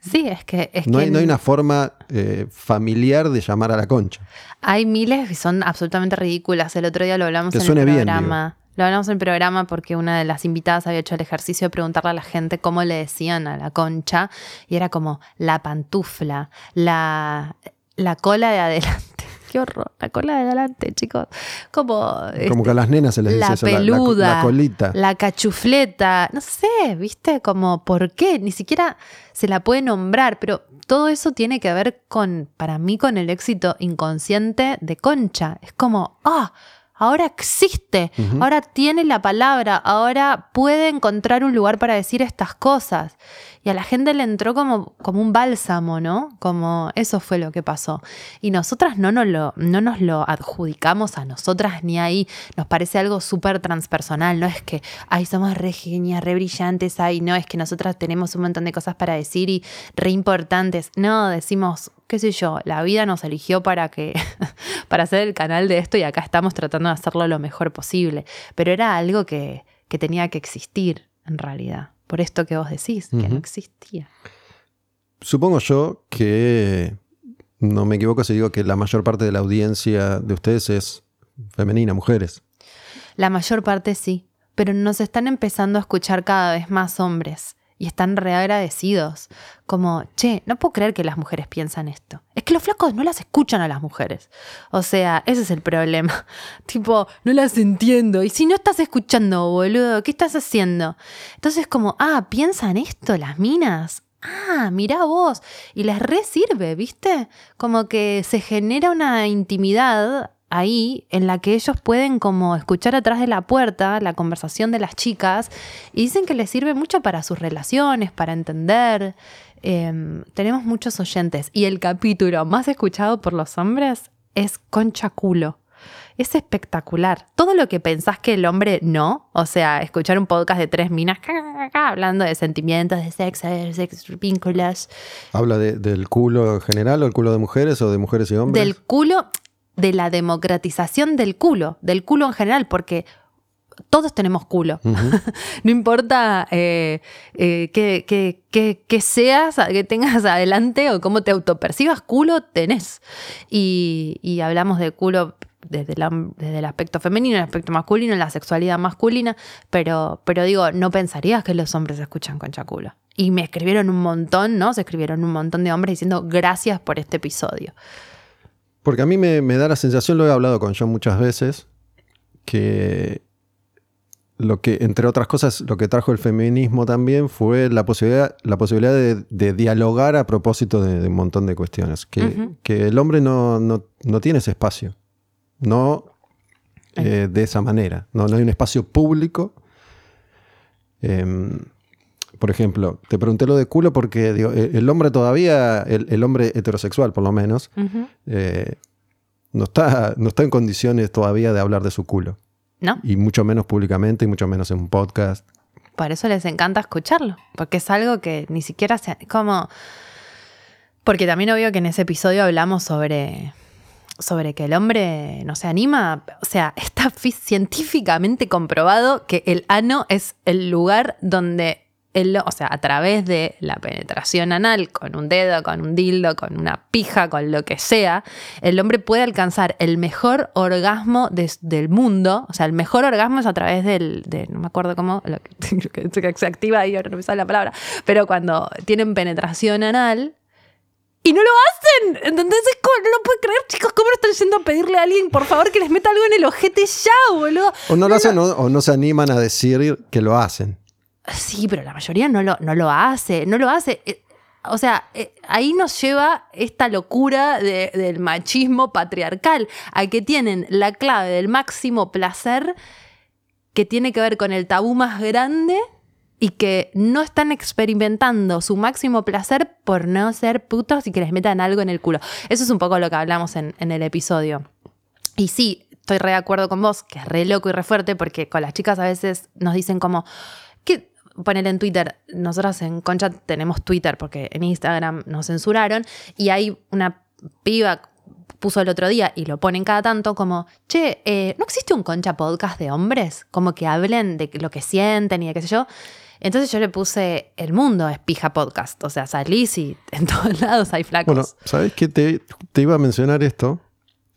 Sí, es que. Es No que hay, no hay una forma eh, familiar de llamar a la concha. Hay miles que son absolutamente ridículas. El otro día lo hablamos Que en suene el bien, programa. Lo hablamos en el programa porque una de las invitadas había hecho el ejercicio de preguntarle a la gente cómo le decían a la concha. Y era como la pantufla, la, la cola de adelante. qué horror. La cola de adelante, chicos. Como. Como este, que a las nenas se les dice la eso, la- la, peluda, la colita. la cachufleta, no sé, ¿viste? Como, ¿por qué? Ni siquiera se la puede nombrar, pero todo eso tiene que ver con, para mí, con el éxito inconsciente de Concha. Es como, ah, ahora existe, ahora tiene la palabra, ahora puede encontrar un lugar para decir estas cosas. Y a la gente le entró como, como un bálsamo, ¿no? Como eso fue lo que pasó. Y nosotras no nos lo, no nos lo adjudicamos a nosotras ni ahí. Nos parece algo súper transpersonal. No es que, ay, somos re genias, re brillantes, ay, no, es que nosotras tenemos un montón de cosas para decir y re importantes. No, decimos, qué sé yo, la vida nos eligió para que, para hacer el canal de esto y acá estamos tratando de hacerlo lo mejor posible. Pero era algo que, que tenía que existir, en realidad. Por esto que vos decís, que no existía. Supongo yo que no me equivoco si digo que la mayor parte de la audiencia de ustedes es femenina, mujeres. La mayor parte sí, pero nos están empezando a escuchar cada vez más hombres y están reagradecidos. Como, che, no puedo creer que las mujeres piensan esto. Es que los flacos no las escuchan a las mujeres. O sea, ese es el problema. tipo, no las entiendo. Y si no estás escuchando, boludo, ¿qué estás haciendo? Entonces, como, ah, piensan esto las minas. Ah, mirá vos. Y les re sirve, ¿viste? Como que se genera una intimidad ahí en la que ellos pueden como escuchar atrás de la puerta la conversación de las chicas y dicen que les sirve mucho para sus relaciones, para entender. Em, tenemos muchos oyentes y el capítulo más escuchado por los hombres es Concha Culo. Es espectacular. Todo lo que pensás que el hombre no, o sea, escuchar un podcast de tres minas hablando de sentimientos, de sexo, de sexo, vínculos, ¿Habla de- del culo en general o el culo de mujeres o de mujeres y hombres? del culo, de la democratización del culo, del culo en general, porque todos tenemos culo. no importa eh, eh, qué seas, que tengas adelante o cómo te autopercibas, culo tenés. Y, y hablamos de culo desde, la- desde el aspecto femenino, el aspecto masculino, la sexualidad masculina, pero, pero digo, no pensarías que los hombres escuchan concha culo. Y me escribieron un montón, ¿no? Se escribieron un montón de hombres diciendo gracias por este episodio. Porque a mí me, me da la sensación, lo he hablado con John muchas veces, que lo que, entre otras cosas, lo que trajo el feminismo también fue la posibilidad, la posibilidad de, de dialogar a propósito de, de un montón de cuestiones. Que, que el hombre no, no- no tiene ese espacio. No eh, de esa manera. No, no hay un espacio público. Em, por ejemplo, te pregunté lo de culo porque digo, el, el hombre todavía, el, el hombre heterosexual por lo menos, eh, no, está, no está en condiciones todavía de hablar de su culo. ¿No? Y mucho menos públicamente y mucho menos en un podcast. Por eso les encanta escucharlo, porque es algo que ni siquiera se... como... Porque también obvio que en ese episodio hablamos sobre, sobre que el hombre no se anima, o sea, está fi- científicamente comprobado que el ano es el lugar donde, el, o sea, a través de la penetración anal, con un dedo, con un dildo, con una pija, con lo que sea, el hombre puede alcanzar el mejor orgasmo del mundo, o sea, el mejor orgasmo es a través del, de, no me acuerdo cómo, lo que, que- se activa ahí, ahora no me sale la palabra, pero cuando tienen penetración anal, y no lo hacen. ¿Entendés? Es como, no lo puedo creer, chicos. ¿Cómo están yendo a pedirle a alguien, por favor, que les meta algo en el ojete ya, boludo? O no lo hacen o, o no se animan a decir que lo hacen. Sí, pero la mayoría no lo, no lo hace. No lo hace. Eh, O sea, eh, ahí nos lleva esta locura de- del machismo patriarcal, a que tienen la clave del máximo placer que tiene que ver con el tabú más grande y que no están experimentando su máximo placer por no ser putos y que les metan algo en el culo. Eso es un poco lo que hablamos en, el episodio. Y sí, estoy re de acuerdo con vos, que es re loco y re fuerte, porque con las chicas a veces nos dicen como. Poner en Twitter, nosotras en Concha tenemos Twitter porque en Instagram nos censuraron y hay una piba puso el otro día y lo ponen cada tanto como, che, eh, ¿no existe un Concha podcast de hombres? Como que hablen de lo que sienten y de qué sé yo. Entonces yo le puse, el mundo es pija podcast, o sea, salís y en todos lados hay flacos. Bueno, ¿sabes qué? Te, te iba a mencionar esto.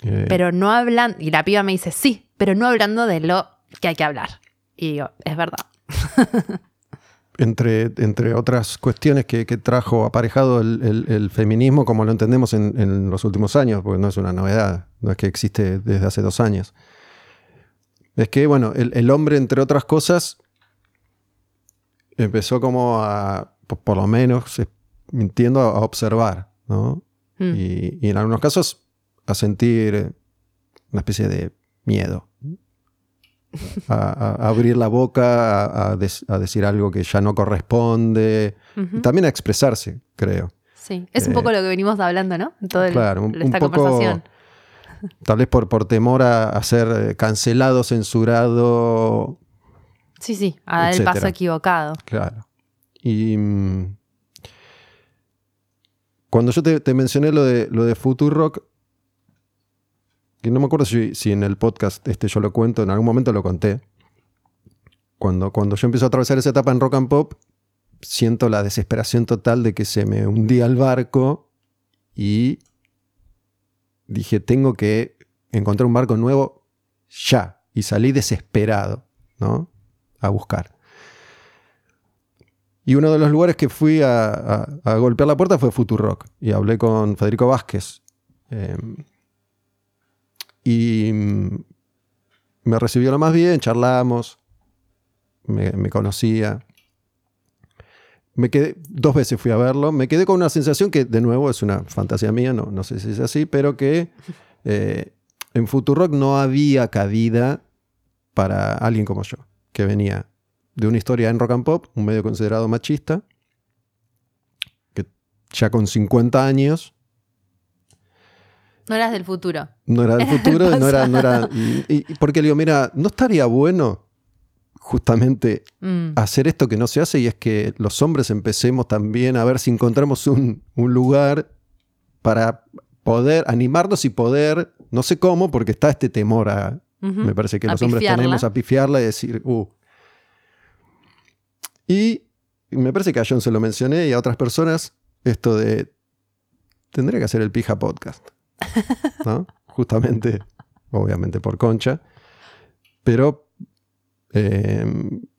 Eh, pero no hablan, y la piba me dice, sí, pero no hablando de lo que hay que hablar. Y digo, es verdad. entre, entre otras cuestiones que, que trajo aparejado el, el- el feminismo como lo entendemos en, en los últimos años, porque no es una novedad, no es que existe desde hace dos años. Es que, bueno, el, el hombre, entre otras cosas, empezó como a, por, por lo menos, entiendo, a observar, ¿no? Mm. Y, y en algunos casos a sentir una especie de miedo. A, abrir la boca, a, a des- a decir algo que ya no corresponde. Y también a expresarse, creo. Sí, es un Eh, poco lo que venimos hablando, ¿no? En toda claro, esta un poco- conversación. Tal vez por, por temor a, ser eh, cancelado, censurado. Sí, sí, a dar el paso equivocado. Claro. Y mm, cuando yo te, te mencioné lo de, lo de Futurock, que no me acuerdo si, si en el podcast este yo lo cuento, en algún momento lo conté. Cuando, cuando yo empiezo a atravesar esa etapa en rock and pop, siento la desesperación total de que se me hundía el barco y dije, tengo que encontrar un barco nuevo ya. Y salí desesperado, ¿no? A buscar. Y uno de los lugares que fui a, a- golpear la puerta fue Futurock. Y hablé con Federico Vázquez. Eh, y mm, me recibió lo más bien, charlamos. Me, me conocía. Me quedé, dos veces fui a verlo. Me quedé con una sensación que, de nuevo, es una fantasía mía, no, no sé si es así, pero que eh, en Futurock no había cabida para alguien como yo, que venía de una historia en rock and pop, un medio considerado machista, que ya con 50 años No eras del futuro. no era del Era del futuro, no era, no era, y, y porque le digo, mira, no estaría bueno justamente Mm. hacer esto que no se hace y es que los hombres empecemos también a ver si encontramos un, un lugar para poder animarnos y poder, no sé cómo, porque está este temor a, me parece que A los hombres pifiarla. tenemos a pifiarla y decir, uh. Y me parece que a John se lo mencioné y a otras personas esto de, tendría que hacer el pija podcast, ¿no? Justamente, obviamente por concha, pero eh,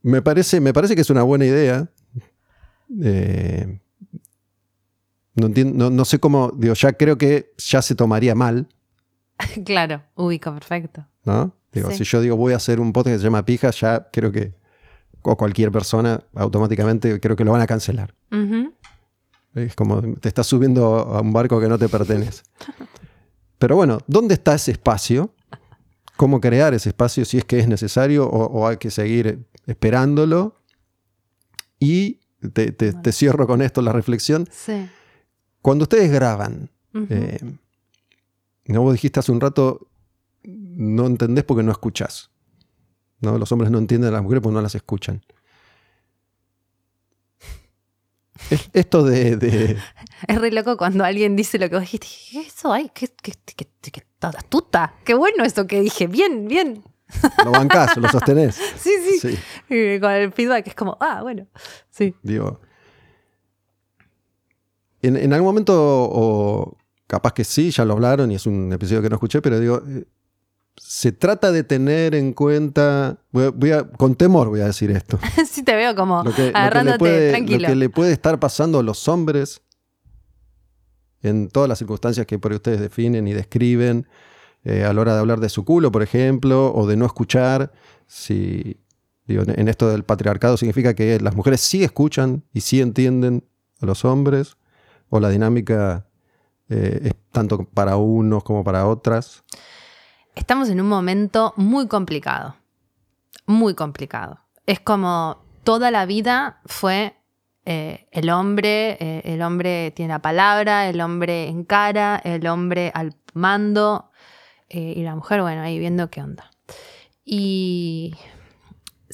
me, parece, me parece que es una buena idea. Eh, no, entien- no, no sé cómo, digo, ya creo que ya se tomaría mal, claro, ubico, perfecto. ¿no? Digo, Sí. si yo digo voy a hacer un podcast que se llama Pija, ya creo que, o cualquier persona, automáticamente creo que lo van a cancelar. Es como te estás subiendo a un barco que no te pertenece. Pero bueno, ¿dónde está ese espacio? ¿Cómo crear ese espacio si es que es necesario o, o hay que seguir esperándolo? Y te, te- te cierro con esto la reflexión. Sí. Cuando ustedes graban, eh, no vos dijiste hace un rato, no entendés porque no escuchás. ¿no? Los hombres no entienden a las mujeres porque no las escuchan. Es- Esto de, de- Es re loco cuando alguien dice lo que vos dijiste. ¿Qué es eso? Ay, qué, qué, qué, qué- astuta. Qué bueno eso que dije. Bien, bien. lo bancás, lo sostenés. Sí, sí. Sí, Y con el feedback es como, ah, bueno. Sí. digo. En, en algún momento, o capaz que sí, ya lo hablaron y es un episodio que no escuché, pero digo, eh, se trata de tener en cuenta, voy a- voy a- con temor voy a decir esto, sí, te veo como lo que, agarrándote puede, tranquilo. lo que le puede estar pasando a los hombres en todas las circunstancias que por ahí ustedes definen y describen, eh, a la hora de hablar de su culo, por ejemplo, o de no escuchar. Si, digo, en esto del patriarcado significa que las mujeres sí escuchan y sí entienden a los hombres, o la dinámica eh, es tanto para unos como para otras. Estamos en un momento muy complicado. Muy complicado. Es como toda la vida fue eh, el hombre, eh, el hombre tiene la palabra, el hombre encara, el hombre al mando eh, y la mujer, bueno, ahí viendo qué onda. Y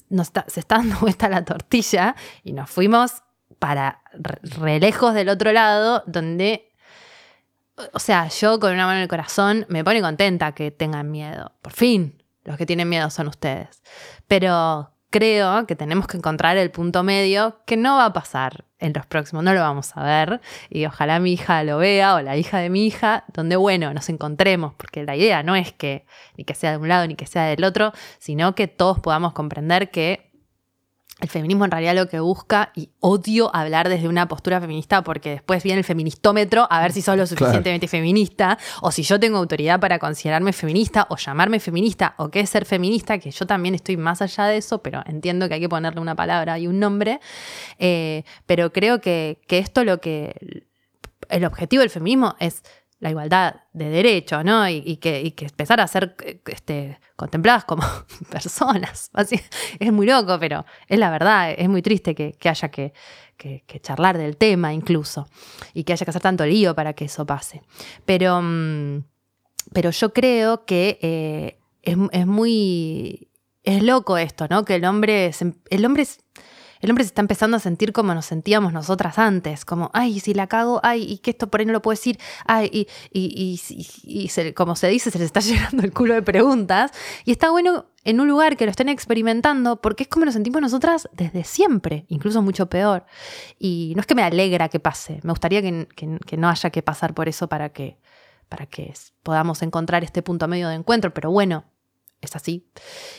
nos está- se está dando vuelta la tortilla y nos fuimos para re, lejos del otro lado, donde o sea, yo con una mano en el corazón me pone contenta que tengan miedo. Por fin, los que tienen miedo son ustedes. Pero creo que tenemos que encontrar el punto medio que no va a pasar en los próximos, no lo vamos a ver. Y ojalá mi hija lo vea o la hija de mi hija, donde, bueno, nos encontremos, porque la idea no es que ni que sea de un lado ni que sea del otro, sino que todos podamos comprender que el feminismo en realidad lo que busca, y odio hablar desde una postura feminista porque después viene el feministómetro a ver si sos lo suficientemente feminista, o si yo tengo autoridad para considerarme feminista, o llamarme feminista, o qué es ser feminista, que yo también estoy más allá de eso, pero entiendo que hay que ponerle una palabra y un nombre. Eh, pero creo que, que esto lo que. El objetivo del feminismo es la igualdad de derechos, ¿no? Y, que, empezar a ser este, contempladas como personas. Así, es muy loco, pero es la verdad, es muy triste que, haya que, charlar del tema incluso y que haya que hacer tanto lío para que eso pase. Pero, mm, pero yo creo que eh, es, muy... Es loco esto, ¿no? Que el hombre, el hombre el hombre se está empezando a sentir como nos sentíamos nosotras antes, como, ay, si la cago, ay, y que esto por ahí no lo puedo decir, ay, y, y, como se dice, se les está llenando el culo de preguntas. Y está bueno en un lugar que lo estén experimentando, porque es como nos sentimos nosotras desde siempre, incluso mucho peor. Y no es que me alegra que pase, me gustaría que, que no haya que pasar por eso para que, para que podamos encontrar este punto medio de encuentro, pero bueno, es así.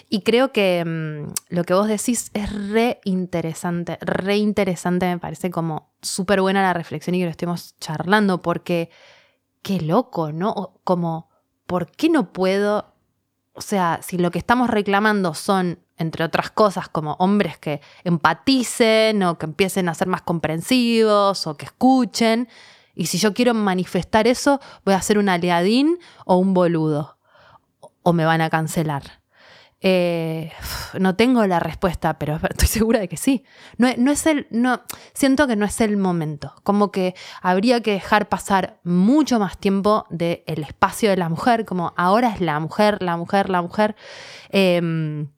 Y creo que mm, lo que vos decís es re interesante, re interesante, me parece como súper buena la reflexión y que lo estemos charlando, porque qué loco, ¿no? Como, ¿por qué no puedo? O sea, si lo que estamos reclamando son, entre otras cosas, como hombres que empaticen o que empiecen a ser más comprensivos o que escuchen, y si yo quiero manifestar eso, voy a ser un aliadín o un boludo o me van a cancelar? Eh, no tengo la respuesta, pero estoy segura de que sí. No, es el, no, siento que no es el momento. Como que habría que dejar pasar mucho más tiempo del espacio de la mujer, como ahora es la mujer, la mujer, la mujer, em,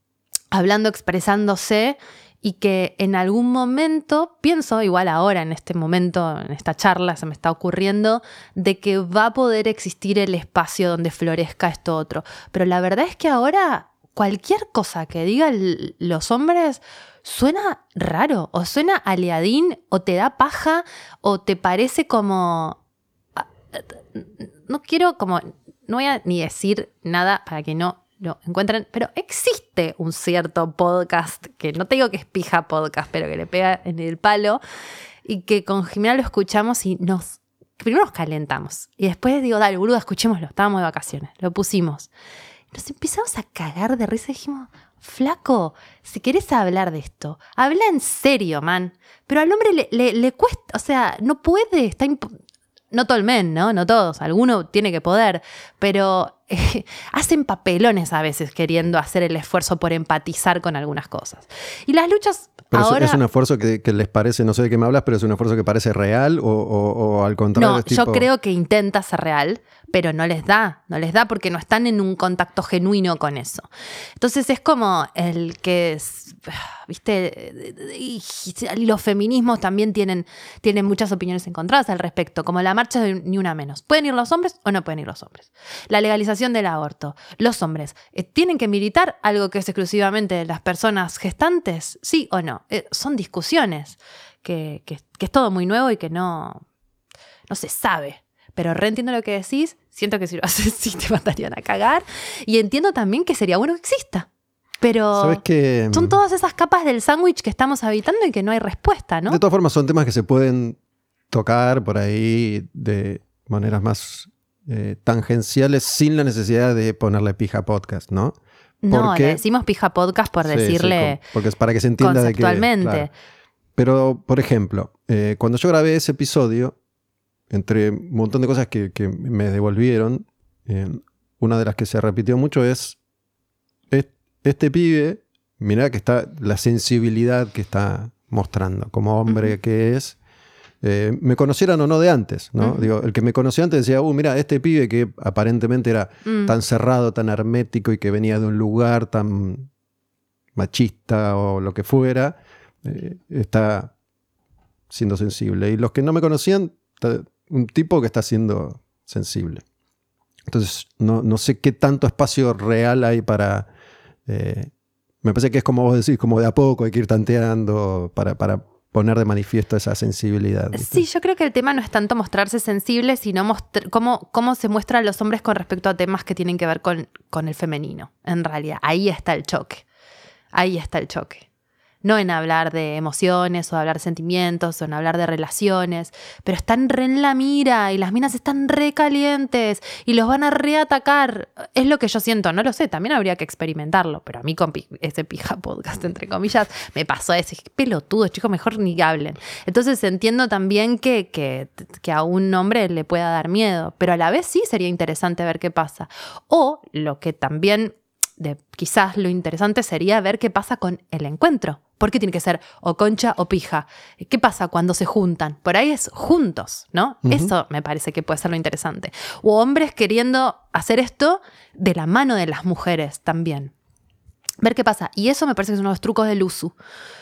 hablando, expresándose y que en algún momento, pienso igual ahora, en este momento, en esta charla, se me está ocurriendo, de que va a poder existir el espacio donde florezca esto otro. Pero la verdad es que ahora cualquier cosa que digan los hombres suena raro, o suena aliadín, o te da paja, o te parece como... Ah, no quiero como... No voy a ni decir nada para que no lo encuentran, pero existe un cierto podcast, que no te digo que es pija podcast, pero que le pega en el palo, y que con Jimena lo escuchamos y nos, primero nos calentamos, y después digo, dale, boludo, escuchémoslo, estábamos de vacaciones, lo pusimos. Nos empezamos a cagar de risa y dijimos, flaco, si querés hablar de esto, habla en serio, man. Pero al hombre le, le, cuesta, o sea, no puede, está no todo el men, ¿no? No todos, alguno tiene que poder, pero hacen papelones a veces queriendo hacer el esfuerzo por empatizar con algunas cosas. Y las luchas pero ahora... es un esfuerzo que, les parece, no sé de qué me hablas, pero es un esfuerzo que parece real o, al contrario. No, yo creo que intenta ser real, pero no les da, no les da porque no están en un contacto genuino con eso. Entonces es como el que, viste, los feminismos también tienen, tienen muchas opiniones encontradas al respecto, como la marcha de ni una menos. ¿Pueden ir los hombres o no pueden ir los hombres? La legalización del aborto. Los hombres, eh, ¿tienen que militar algo que es exclusivamente de las personas gestantes? ¿Sí o no? Eh, son discusiones que, que, es todo muy nuevo y que no, no se sabe. Pero reentiendo lo que decís, siento que si lo haces sí te mandarían a cagar. Y entiendo también que sería bueno que exista. Pero son mm, todas esas capas del sándwich que estamos habitando y que no hay respuesta, ¿no? De todas formas, son temas que se pueden tocar por ahí de maneras más eh, tangenciales sin la necesidad de ponerle pija podcast, ¿no? No, le decimos pija podcast por decirle. porque es para que se entienda de que. Pero, por ejemplo, eh, cuando yo grabé ese episodio, entre un montón de cosas que, me devolvieron, eh, una de las que se repitió mucho es, este pibe, mira que está la sensibilidad que está mostrando como hombre que es. Eh, me conocieran o no de antes, ¿no? Digo, el que me conoció antes decía, uh, mira, este pibe que aparentemente era mm. tan cerrado, tan hermético y que venía de un lugar tan machista o lo que fuera, eh, está siendo sensible. Y los que no me conocían, un tipo que está siendo sensible. Entonces, no, sé qué tanto espacio real hay para... Eh, me parece que es como vos decís, como de a poco hay que ir tanteando para, para poner de manifiesto esa sensibilidad. Sí, yo creo que el tema no es tanto mostrarse sensible, sino cómo, cómo se muestran los hombres con respecto a temas que tienen que ver con, con el femenino, en realidad. Ahí está el choque. Ahí está el choque. No en hablar de emociones o hablar de sentimientos o en hablar de relaciones, pero están re en la mira y las minas están re calientes y los van a reatacar. Es lo que yo siento, no lo sé, también habría que experimentarlo, pero a mí con ese pija podcast, entre comillas, me pasó ese pelotudo, chicos, mejor ni hablen. Entonces entiendo también que, que, que a un hombre le pueda dar miedo, pero a la vez sí sería interesante ver qué pasa. O lo que también de quizás lo interesante sería ver qué pasa con el encuentro. ¿Por qué tiene que ser o concha o pija? ¿Qué pasa cuando se juntan? Por ahí es juntos, ¿no? Eso me parece que puede ser lo interesante. O hombres queriendo hacer esto de la mano de las mujeres también. Ver qué pasa. Y eso me parece que es uno de los trucos de Luzu.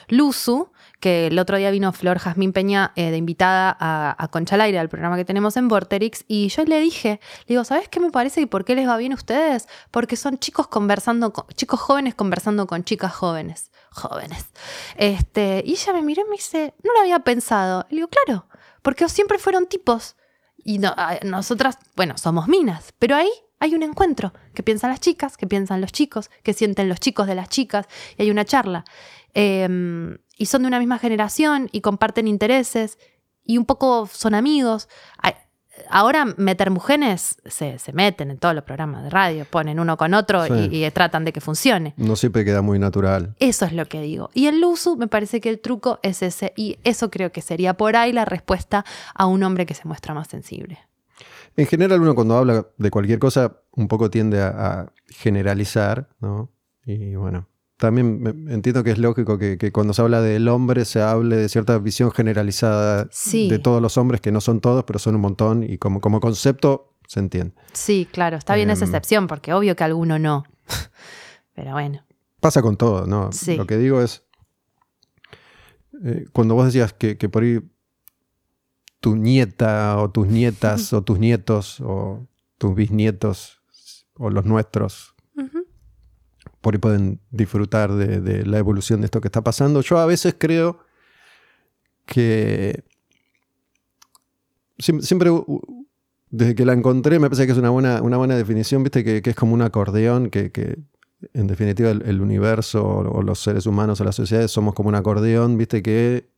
Luzu que el otro día vino Flor Jazmín Peña eh, de invitada a, Concha al Aire, al programa que tenemos en Vorterix, y yo le dije, le digo, ¿sabes qué me parece y por qué les va bien a ustedes? Porque son chicos conversando, con, chicos jóvenes conversando con chicas jóvenes, jóvenes. Este, y ella me miró y me dice, no lo había pensado. Le digo, claro, porque siempre fueron tipos. Y nosotras, bueno, somos minas, pero ahí hay un encuentro, que piensan las chicas, que piensan los chicos, que sienten los chicos de las chicas, y hay una charla. Em, y son de una misma generación y comparten intereses y un poco son amigos. Ahora meter mujeres se, meten en todos los programas de radio, ponen uno con otro y, tratan de que funcione. No siempre queda muy natural. Eso es lo que digo. Y en Luzu me parece que el truco es ese y eso creo que sería por ahí la respuesta a un hombre que se muestra más sensible. En general uno cuando habla de cualquier cosa un poco tiende a, a generalizar, ¿no? Y bueno, también entiendo que es lógico que, cuando se habla del hombre se hable de cierta visión generalizada de todos los hombres, que no son todos, pero son un montón, y como, como concepto se entiende. Sí, claro, está bien esa em, excepción, porque obvio que alguno no. pero bueno. Pasa con todo, ¿no? Lo que digo es, eh, cuando vos decías que, por ahí tu nieta o tus nietas o tus nietos o tus bisnietos o los nuestros por ahí pueden disfrutar de, la evolución de esto que está pasando. Yo a veces creo que siempre, desde que la encontré, me parece que es una buena, una buena definición, viste, que, es como un acordeón, que, en definitiva el, universo o, los seres humanos o las sociedades somos como un acordeón, viste, que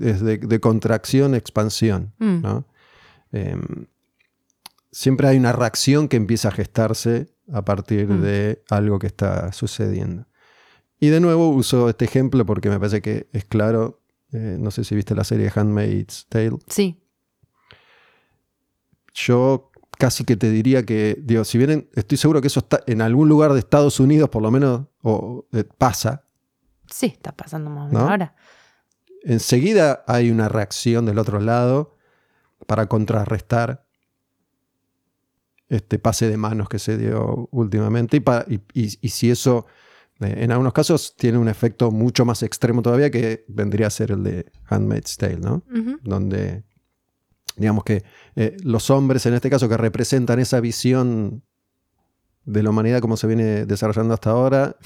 es de, contracción, expansión, mm. em, siempre hay una reacción que empieza a gestarse a partir mm. de algo que está sucediendo. Y de nuevo uso este ejemplo porque me parece que es claro. Eh, no sé si viste la serie Handmaid's Tale. Sí. Yo casi que te diría que, digo, si bien estoy seguro que eso está en algún lugar de Estados Unidos, por lo menos, o, eh, pasa. Sí, está pasando más o menos ahora. Enseguida hay una reacción del otro lado para contrarrestar este pase de manos que se dio últimamente y, si eso eh, en algunos casos tiene un efecto mucho más extremo todavía que vendría a ser el de Handmaid's Tale, ¿no? Donde digamos que eh, los hombres en este caso que representan esa visión de la humanidad como se viene desarrollando hasta ahora,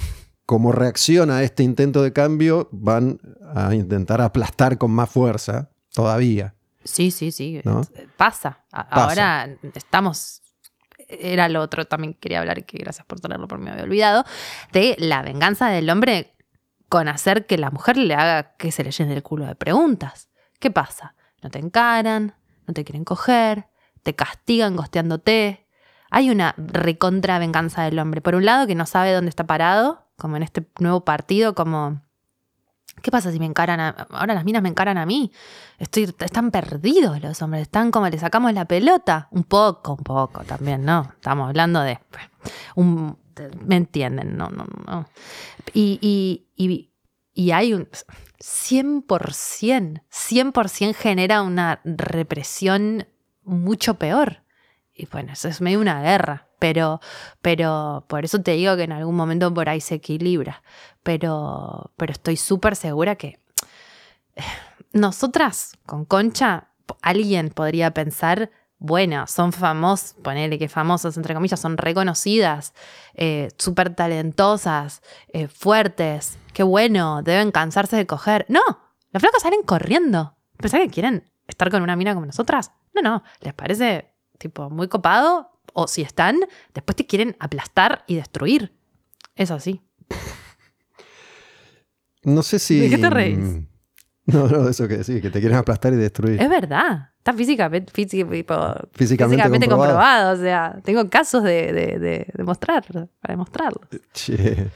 como reacción a este intento de cambio, van a intentar aplastar con más fuerza todavía. Sí, sí, sí. Pasa. Ahora estamos era lo otro también quería hablar, que gracias por tenerlo, por me había olvidado, de la venganza del hombre con hacer que la mujer le haga que se le llene el culo de preguntas. ¿Qué pasa? No te encaran, no te quieren coger, te castigan gosteándote. Hay una recontra venganza del hombre. Por un lado, que no sabe dónde está parado, como en este nuevo partido, como ¿Qué pasa si me encaran a, ahora las minas me encaran a mí? Estoy, están perdidos los hombres, están como le sacamos la pelota. Un poco, un poco también, ¿no? Estamos hablando de un, ¿me entienden? No, no, no. Y, y, y, y hay un 100%, 100% genera una represión mucho peor. Y bueno, eso es medio una guerra, pero, pero por eso te digo que en algún momento por ahí se equilibra pero, pero estoy súper segura que nosotras con Concha, alguien podría pensar, bueno, son famosos, ponele que famosas, entre comillas, son reconocidas, eh, súper talentosas, eh, fuertes, qué bueno, deben cansarse de coger. No, las flacas salen corriendo. ¿Pensás que quieren estar con una mina como nosotras? No, no, les parece tipo muy copado, o si están, después te quieren aplastar y destruir. Es así. No sé si. ¿De qué te reís? No, no, eso que decís, que te quieren aplastar y destruir. Es verdad. Está físicamente, tipo, Físicamente físicamente comprobado. comprobado. O sea, tengo casos de, de, de, de mostrar, para demostrarlo. Che.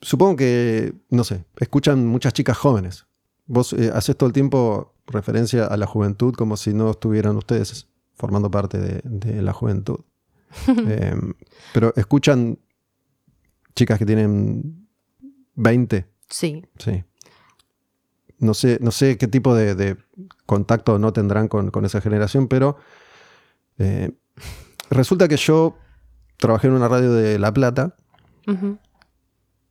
Supongo que, no sé, escuchan muchas chicas jóvenes. Vos eh, haces todo el tiempo referencia a la juventud como si no estuvieran ustedes formando parte de, de la juventud. Eh, pero escuchan chicas que tienen 20, Sí. sí. No sé, no sé qué tipo de, de contacto no tendrán con, con esa generación, pero eh, resulta que yo trabajé en una radio de La Plata Ujú.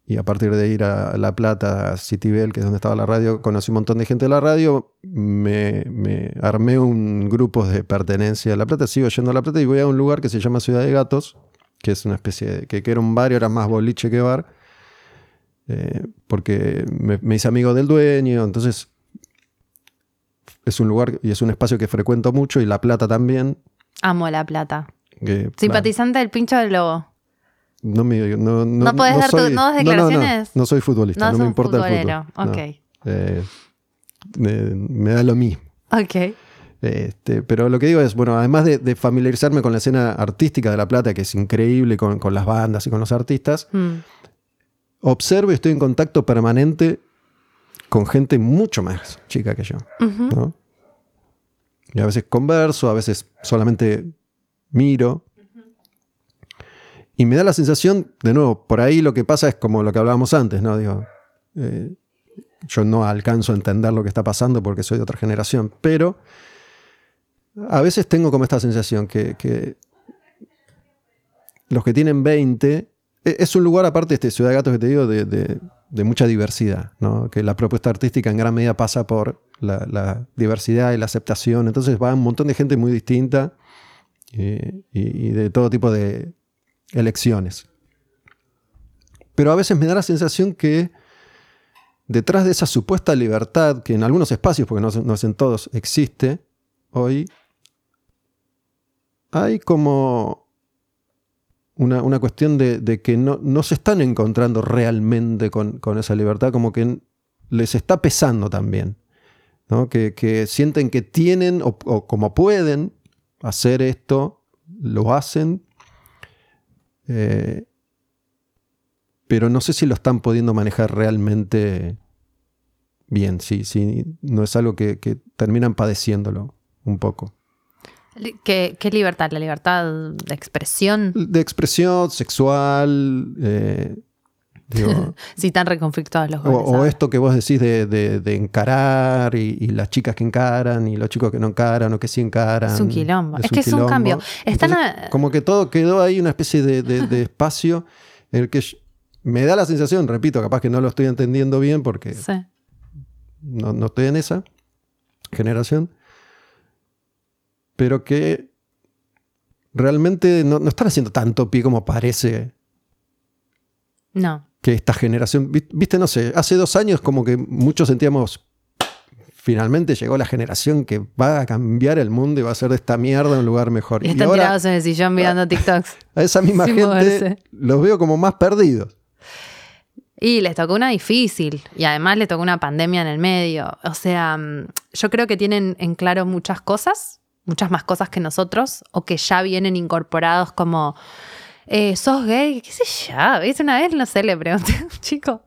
Y a partir de ir a La Plata, a Citibel, que es donde estaba la radio, conocí un montón de gente de la radio, me, me armé un grupo de pertenencia a La Plata, sigo yendo a La Plata y voy a un lugar que se llama Ciudad de Gatos, que es una especie de, que, que era un bar era más boliche que bar, eh, porque me, me hice amigo del dueño, entonces es un lugar y es un espacio que frecuento mucho y La Plata también. Amo La Plata. que, Simpatizante del pincho del lobo. No, me, no, no, ¿No podés dar soy- no, declaraciones? No, soy futbolista, No me importa el futbolero. fútbol. no. Ok. Eh, me, da lo mismo. Ok. Este, pero lo que digo es, bueno, además de, de familiarizarme con la escena artística de La Plata, que es increíble con, con las bandas y con los artistas, Mm. observo y estoy en contacto permanente con gente mucho más chica que yo. Y a veces converso, a veces solamente miro. Y me da la sensación, de nuevo, por ahí lo que pasa es como lo que hablábamos antes, ¿no? Digo, eh, yo no alcanzo a entender lo que está pasando porque soy de otra generación, pero a veces tengo como esta sensación que, los que tienen 20, e- es un lugar aparte este Ciudad de Gatos que te digo, de, de- mucha diversidad, ¿no? que la propuesta artística en gran medida pasa por la, diversidad y la aceptación, entonces va un montón de gente muy distinta eh, y de todo tipo de elecciones. Pero a veces me da la sensación que detrás de esa supuesta libertad, que en algunos espacios, porque no, no es en todos, existe hoy, hay como una, una cuestión de, que no, no se están encontrando realmente con, con esa libertad, como que les está pesando también. ¿no? Que, que sienten que tienen o como pueden hacer esto, lo hacen, eh, pero no sé si lo están pudiendo manejar realmente bien, si, si no es algo que, que terminan padeciéndolo un poco. ¿Qué, qué libertad? ¿La libertad de expresión? De expresión sexual, eh, digo, Si están reconflictados los o, goles. o esto que vos decís de, de- de encarar y, y las chicas que encaran y los chicos que no encaran o que sí encaran. Es un quilombo. Es que es un cambio. Están Entonces, a- Como que todo quedó ahí una especie de, de- espacio en el que me da la sensación, repito, capaz que no lo estoy entendiendo bien porque Sí. no, no estoy en esa generación, pero que realmente no, no están haciendo tanto pie como parece No. Que esta generación, vi- viste, no sé, hace dos años como que muchos sentíamos, finalmente llegó la generación que va a cambiar el mundo y va a hacer de esta mierda un lugar mejor. Y Y están ahora tirados en el sillón mirando TikToks. a esa misma gente moverse. los veo como más perdidos. Y les tocó una difícil. Y además les tocó una pandemia en el medio. O sea, mm, yo creo que tienen en claro muchas cosas, muchas más cosas que nosotros, o que ya vienen incorporados como. Eh, ¿Sos gay? ¿Qué sé yo? ¿Viste? Una vez, no sé, le pregunté a un chico,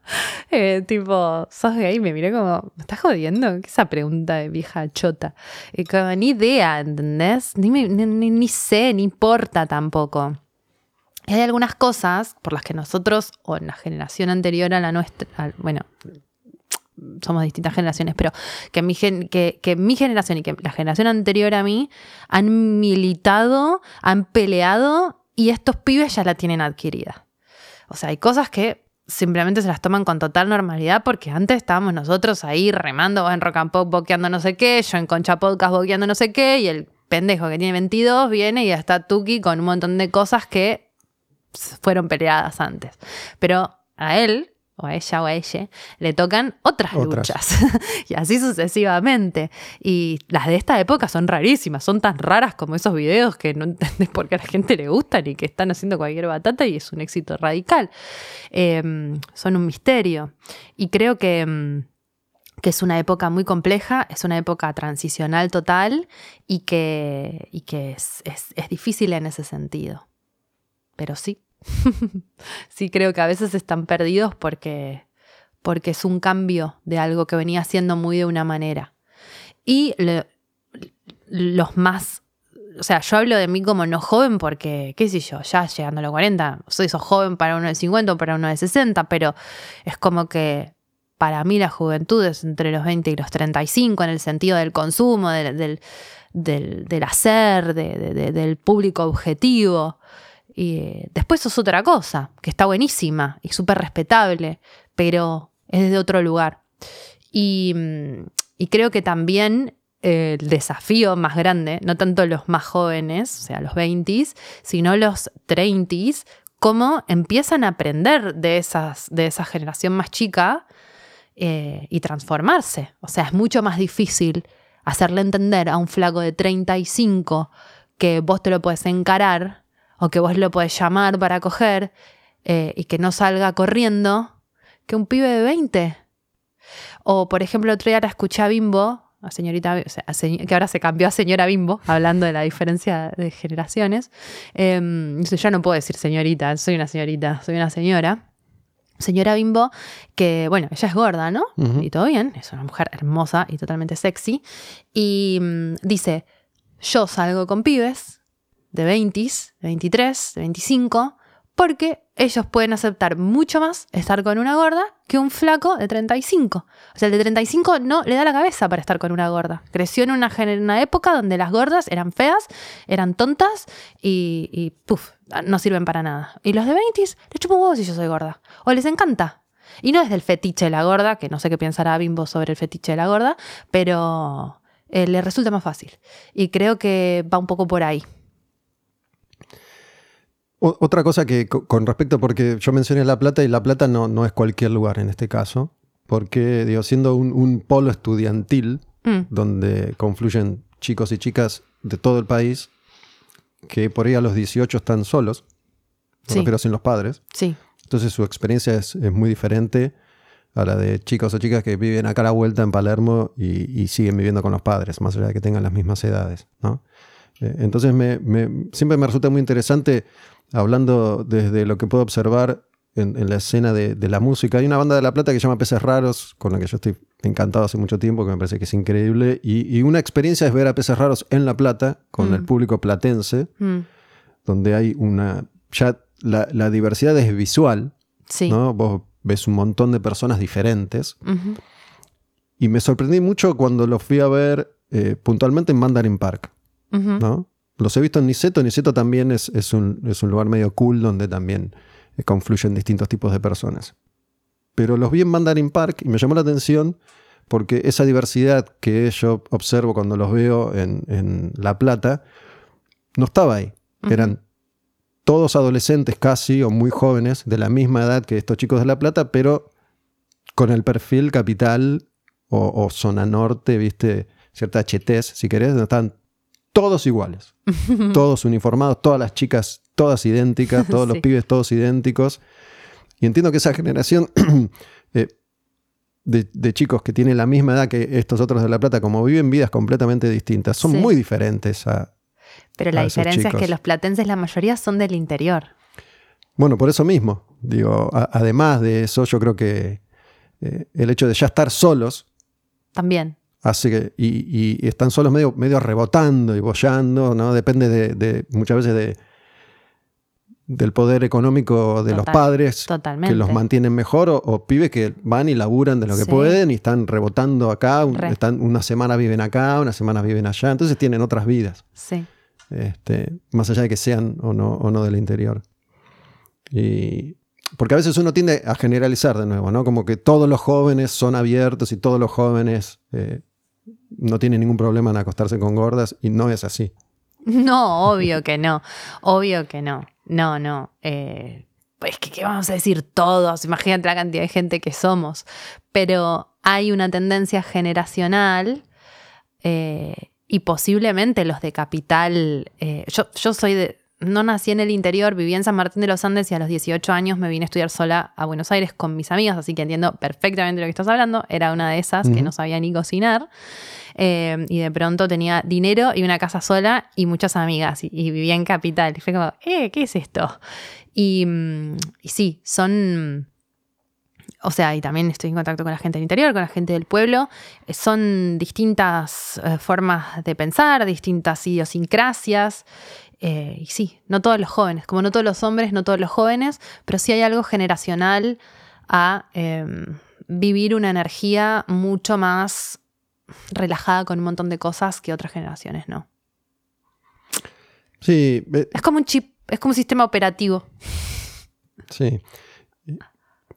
eh, tipo, ¿sos gay? Me miré como, ¿me estás jodiendo? ¿Qué es esa pregunta de vieja chota? Y como, ni idea, ¿entendés? Ni, ni, ni- sé, ni importa tampoco. Hay algunas cosas por las que nosotros, o en la generación anterior a la nuestra, bueno, somos distintas generaciones, pero que mi, gen- que, que mi generación y que la generación anterior a mí han militado, han peleado y estos pibes ya la tienen adquirida. O sea, hay cosas que simplemente se las toman con total normalidad porque antes estábamos nosotros ahí remando en Rock and Pop boqueando no sé qué, yo en Concha Podcast boqueando no sé qué y el pendejo que tiene 22 viene y ya está Tuki con un montón de cosas que fueron peleadas antes. Pero a él o a ella o a ella, le tocan otras, Otras. luchas. y así sucesivamente. Y las de esta época son rarísimas, son tan raras como esos videos que no entendés por qué a la gente le gustan y que están haciendo cualquier batata y es un éxito radical. Eh, son un misterio. Y creo que, mm, que es una época muy compleja, es una época transicional total y que, y que es, es- es difícil en ese sentido. Pero sí, sí creo que a veces están perdidos porque, porque es un cambio de algo que venía siendo muy de una manera. Y los más, o sea, yo hablo de mí como no joven porque, qué sé yo, ya llegando a los 40, soy sos joven para uno de 50 o para uno de 60, pero es como que para mí la juventud es entre los 20 y los 35 en el sentido del consumo, del, del, hacer, de- de- de- del público objetivo. Y eh, después es otra cosa, que está buenísima y súper respetable, pero es desde otro lugar. Y, mm, y creo que también eh, el desafío más grande, no tanto los más jóvenes, o sea, los 20, sino los 30, cómo empiezan a aprender de, esas, de esa generación más chica eh, y transformarse. O sea, es mucho más difícil hacerle entender a un flaco de 35 que vos te lo puedes encarar o que vos lo puedes llamar para coger eh, y que no salga corriendo que un pibe de 20. O, por ejemplo, otro día la escuché a Bimbo, a señorita, o sea, a se- que ahora se cambió a señora Bimbo, hablando de la diferencia de generaciones. Eh, ya no puedo decir señorita, soy una señorita, soy una señora. Señora Bimbo, que bueno, ella es gorda, ¿no? Y todo bien, es una mujer hermosa y totalmente sexy. Y mm, dice, yo salgo con pibes de 20, de 23, de 25, porque ellos pueden aceptar mucho más estar con una gorda que un flaco de 35. O sea, el de 35 no le da la cabeza para estar con una gorda. Creció en una, época donde las gordas eran feas, eran tontas y, y puf, no sirven para nada. Y los de 20 les chupo un huevo si yo soy gorda. O les encanta. Y no es del fetiche de la gorda, que no sé qué pensará Bimbo sobre el fetiche de la gorda, pero eh, le resulta más fácil. Y creo que va un poco por ahí. O- Otra cosa que co- con respecto, porque yo mencioné La Plata y La Plata no, no es cualquier lugar en este caso, porque digo, siendo un, un polo estudiantil Mm, donde confluyen chicos y chicas de todo el país, que por ahí a los 18 están solos, Sí. refiero sin los padres, sí, entonces su experiencia es, es muy diferente a la de chicos o chicas que viven acá a la vuelta en Palermo y, y siguen viviendo con los padres, más allá de que tengan las mismas edades. ¿no? Eh, entonces me- me- siempre me resulta muy interesante, hablando desde lo que puedo observar en, en la escena de, de la música. Hay una banda de La Plata que se llama Peces Raros, con la que yo estoy encantado hace mucho tiempo, que me parece que es increíble. Y, y una experiencia es ver a Peces Raros en La Plata, con Mm. el público platense, mm, donde hay una... Ya la, la diversidad es visual, sí. ¿no? Vos ves un montón de personas diferentes. Y me sorprendí mucho cuando los fui a ver eh, puntualmente en Mandarin Park. ¿no? Los he visto en Niceto. Niceto también es, es un, es un lugar medio cool donde también eh, confluyen distintos tipos de personas. Pero los vi en Mandarin Park y me llamó la atención porque esa diversidad que yo observo cuando los veo en, en La Plata no estaba ahí. Eran todos adolescentes casi o muy jóvenes de la misma edad que estos chicos de La Plata, pero con el perfil capital o, o zona norte, viste, cierta HTs, si querés, donde están todos iguales, todos uniformados, todas las chicas todas idénticas, todos los pibes todos idénticos. Y entiendo que esa generación eh, de, de chicos que tienen la misma edad que estos otros de La Plata, como viven vidas completamente distintas, son Sí. muy diferentes a... Pero la esos diferencia es que los platenses, la mayoría son del interior. Bueno, por eso mismo, digo, a- además de eso, yo creo que eh, el hecho de ya estar solos También. Hace que, y, y están solos medio, medio rebotando y bollando, ¿no? Depende de, de- muchas veces de, del poder económico de los padres totalmente. que los mantienen mejor o, o pibes que van y laburan de lo que Sí. pueden y están rebotando acá, Re. están, una semana viven acá, una semana viven allá, entonces tienen otras vidas, Sí. este, más allá de que sean o no, o no del interior. Y, porque a veces uno tiende a generalizar de nuevo, ¿no? Como que todos los jóvenes son abiertos y todos los jóvenes eh, no tienen ningún problema en acostarse con gordas y no es así. No, obvio que no. Obvio que no. No, no. Eh, pues que qué vamos a decir todos, imagínate la cantidad de gente que somos, pero hay una tendencia generacional eh, y posiblemente los de capital, eh, yo, yo soy de, no nací en el interior, viví en San Martín de los Andes y a los 18 años me vine a estudiar sola a Buenos Aires con mis amigas, así que entiendo perfectamente lo que estás hablando. Era una de esas que no sabía ni cocinar. Eh, y de pronto tenía dinero y una casa sola y muchas amigas y, vivía en capital. Y fue como, eh, ¿qué es esto? Y, mm, y, sí, son... O sea, y también estoy en contacto con la gente del interior, con la gente del pueblo. Eh, son distintas formas de pensar, distintas idiosincrasias. Eh, y sí, no todos los jóvenes, como no todos los hombres, no todos los jóvenes, pero sí hay algo generacional a em, vivir una energía mucho más relajada con un montón de cosas que otras generaciones no. Sí. Es como un chip, es como un sistema operativo. Sí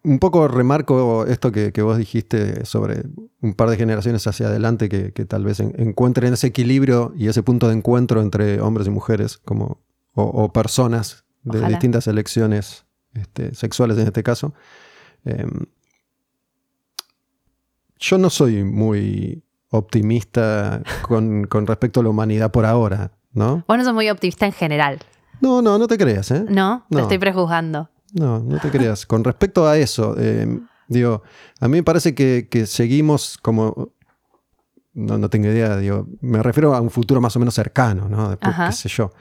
un poco remarco esto que, vos dijiste sobre un par de generaciones hacia adelante que, tal vez encuentren ese equilibrio y ese punto de encuentro entre hombres y mujeres como, o, personas de distintas elecciones este, sexuales en este caso. Em, yo no soy muy optimista con, respecto a la humanidad por ahora, ¿no? Vos no sos muy optimista en general. No, no, no te creas, ¿eh? No, te estoy prejuzgando. No, no te creas. Con respecto a eso, eh, digo, a mí me parece que, seguimos como. No, no, tengo idea, digo, me refiero a un futuro más o menos cercano, ¿no? Después, qué sé yo.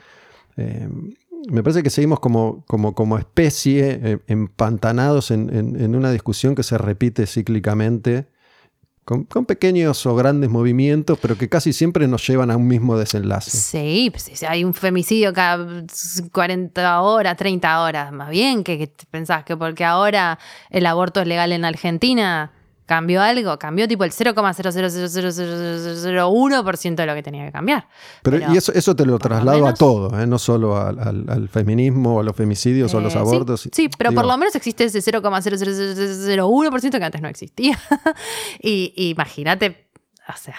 Eh, me parece que seguimos como, como, como especie eh, empantanados en, en, una discusión que se repite cíclicamente con, pequeños o grandes movimientos, pero que casi siempre nos llevan a un mismo desenlace. Sí, pues, hay un femicidio cada 40 horas, 30 horas, más bien que, pensás que porque ahora el aborto es legal en Argentina, ¿Cambió algo? Cambió tipo el 0,00001% de lo que tenía que cambiar. Pero, y eso, eso te lo traslado a todo, ¿eh? no solo al, feminismo, a los femicidios o a los abortos. Sí, pero por lo menos existe ese 0,0001% que antes no existía. y, imagínate, o sea,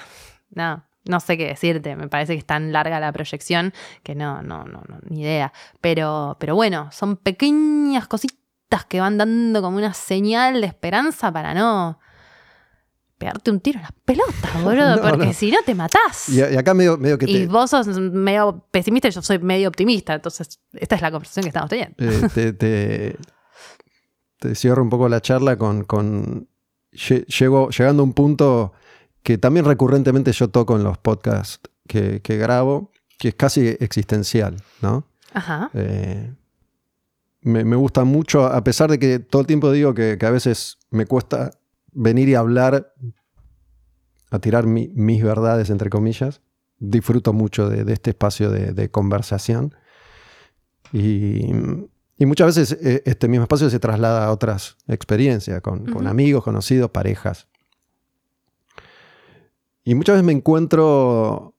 no. No sé qué decirte, me parece que es tan larga la proyección que no, no, no, no ni idea. Pero, pero bueno, son pequeñas cositas que van dando como una señal de esperanza para no, pegarte un tiro en las pelotas, boludo, porque si no te matás. Y, acá medio, medio que Y vos sos medio pesimista y yo soy medio optimista, entonces esta es la conversación que estamos teniendo. Eh, te, cierro un poco la charla con, con llego, llegando a un punto que también recurrentemente yo toco en los podcasts que, grabo, que es casi existencial, ¿no? Ajá. Eh, me, gusta mucho, a pesar de que todo el tiempo digo que, que a veces me cuesta venir y hablar, a tirar mis verdades, entre comillas. Disfruto mucho de, este espacio de, conversación. Y, muchas veces eh, este mismo espacio se traslada a otras experiencias, con, amigos, conocidos, parejas. Y muchas veces me encuentro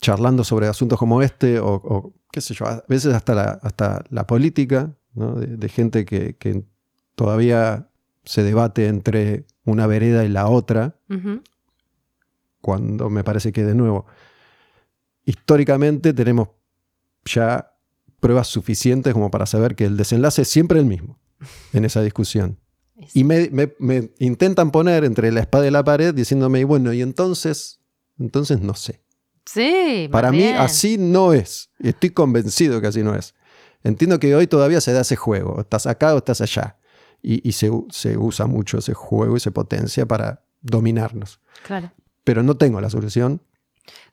charlando sobre asuntos como este, o, qué sé yo, a veces hasta la, hasta la política, de, gente que, que, todavía se debate entre una vereda y la otra, cuando me parece que de nuevo, históricamente tenemos ya pruebas suficientes como para saber que el desenlace es siempre el mismo en esa discusión. Y me, intentan poner entre la espada y la pared diciéndome, bueno, y entonces, entonces no sé. Sí. Para mí así no es. Y estoy convencido que así no es. Entiendo que hoy todavía se da ese juego. Estás acá o estás allá y, se, usa mucho ese juego y se potencia para dominarnos. Claro. Pero no tengo la solución.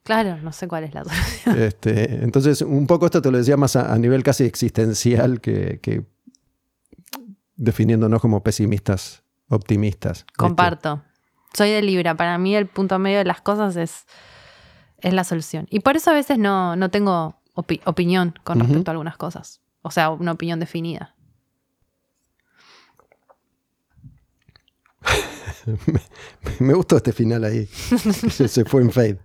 Claro, no sé cuál es la solución. Este, entonces, un poco esto te lo decía más a, nivel casi existencial que, definiéndonos como pesimistas, optimistas. Comparto. Soy de Libra. Para mí el punto medio de las cosas es, es la solución. Y por eso a veces no, no tengo opinión con respecto a algunas cosas. O sea, una opinión definida. me, gustó este final ahí. se, fue en fade.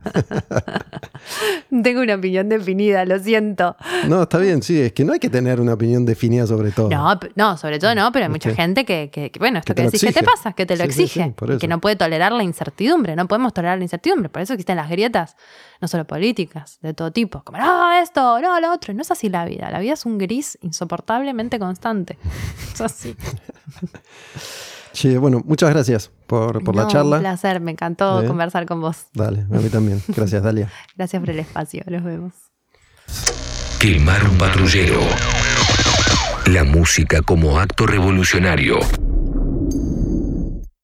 Tengo una opinión definida, lo siento. No, está bien, sí, es que no hay que tener una opinión definida sobre todo. No, no, sobre todo no, pero hay mucha Ok. gente que, que- que, bueno, esto Que que, decís, ¿qué te pasa? Que te lo Sí, exige. sí, que no puede tolerar la incertidumbre. No podemos tolerar la incertidumbre. Por eso existen las grietas, no solo políticas, de todo tipo. Como, no, esto, no, lo otro. No es así la vida. La vida es un gris insoportablemente constante. Es así. Che, bueno, muchas gracias por, por la charla. Un placer, me encantó Eh. conversar con vos. Dale, a mí también. Gracias, Dalia. Gracias por el espacio. Nos vemos. Quemar un patrullero. La música como acto revolucionario.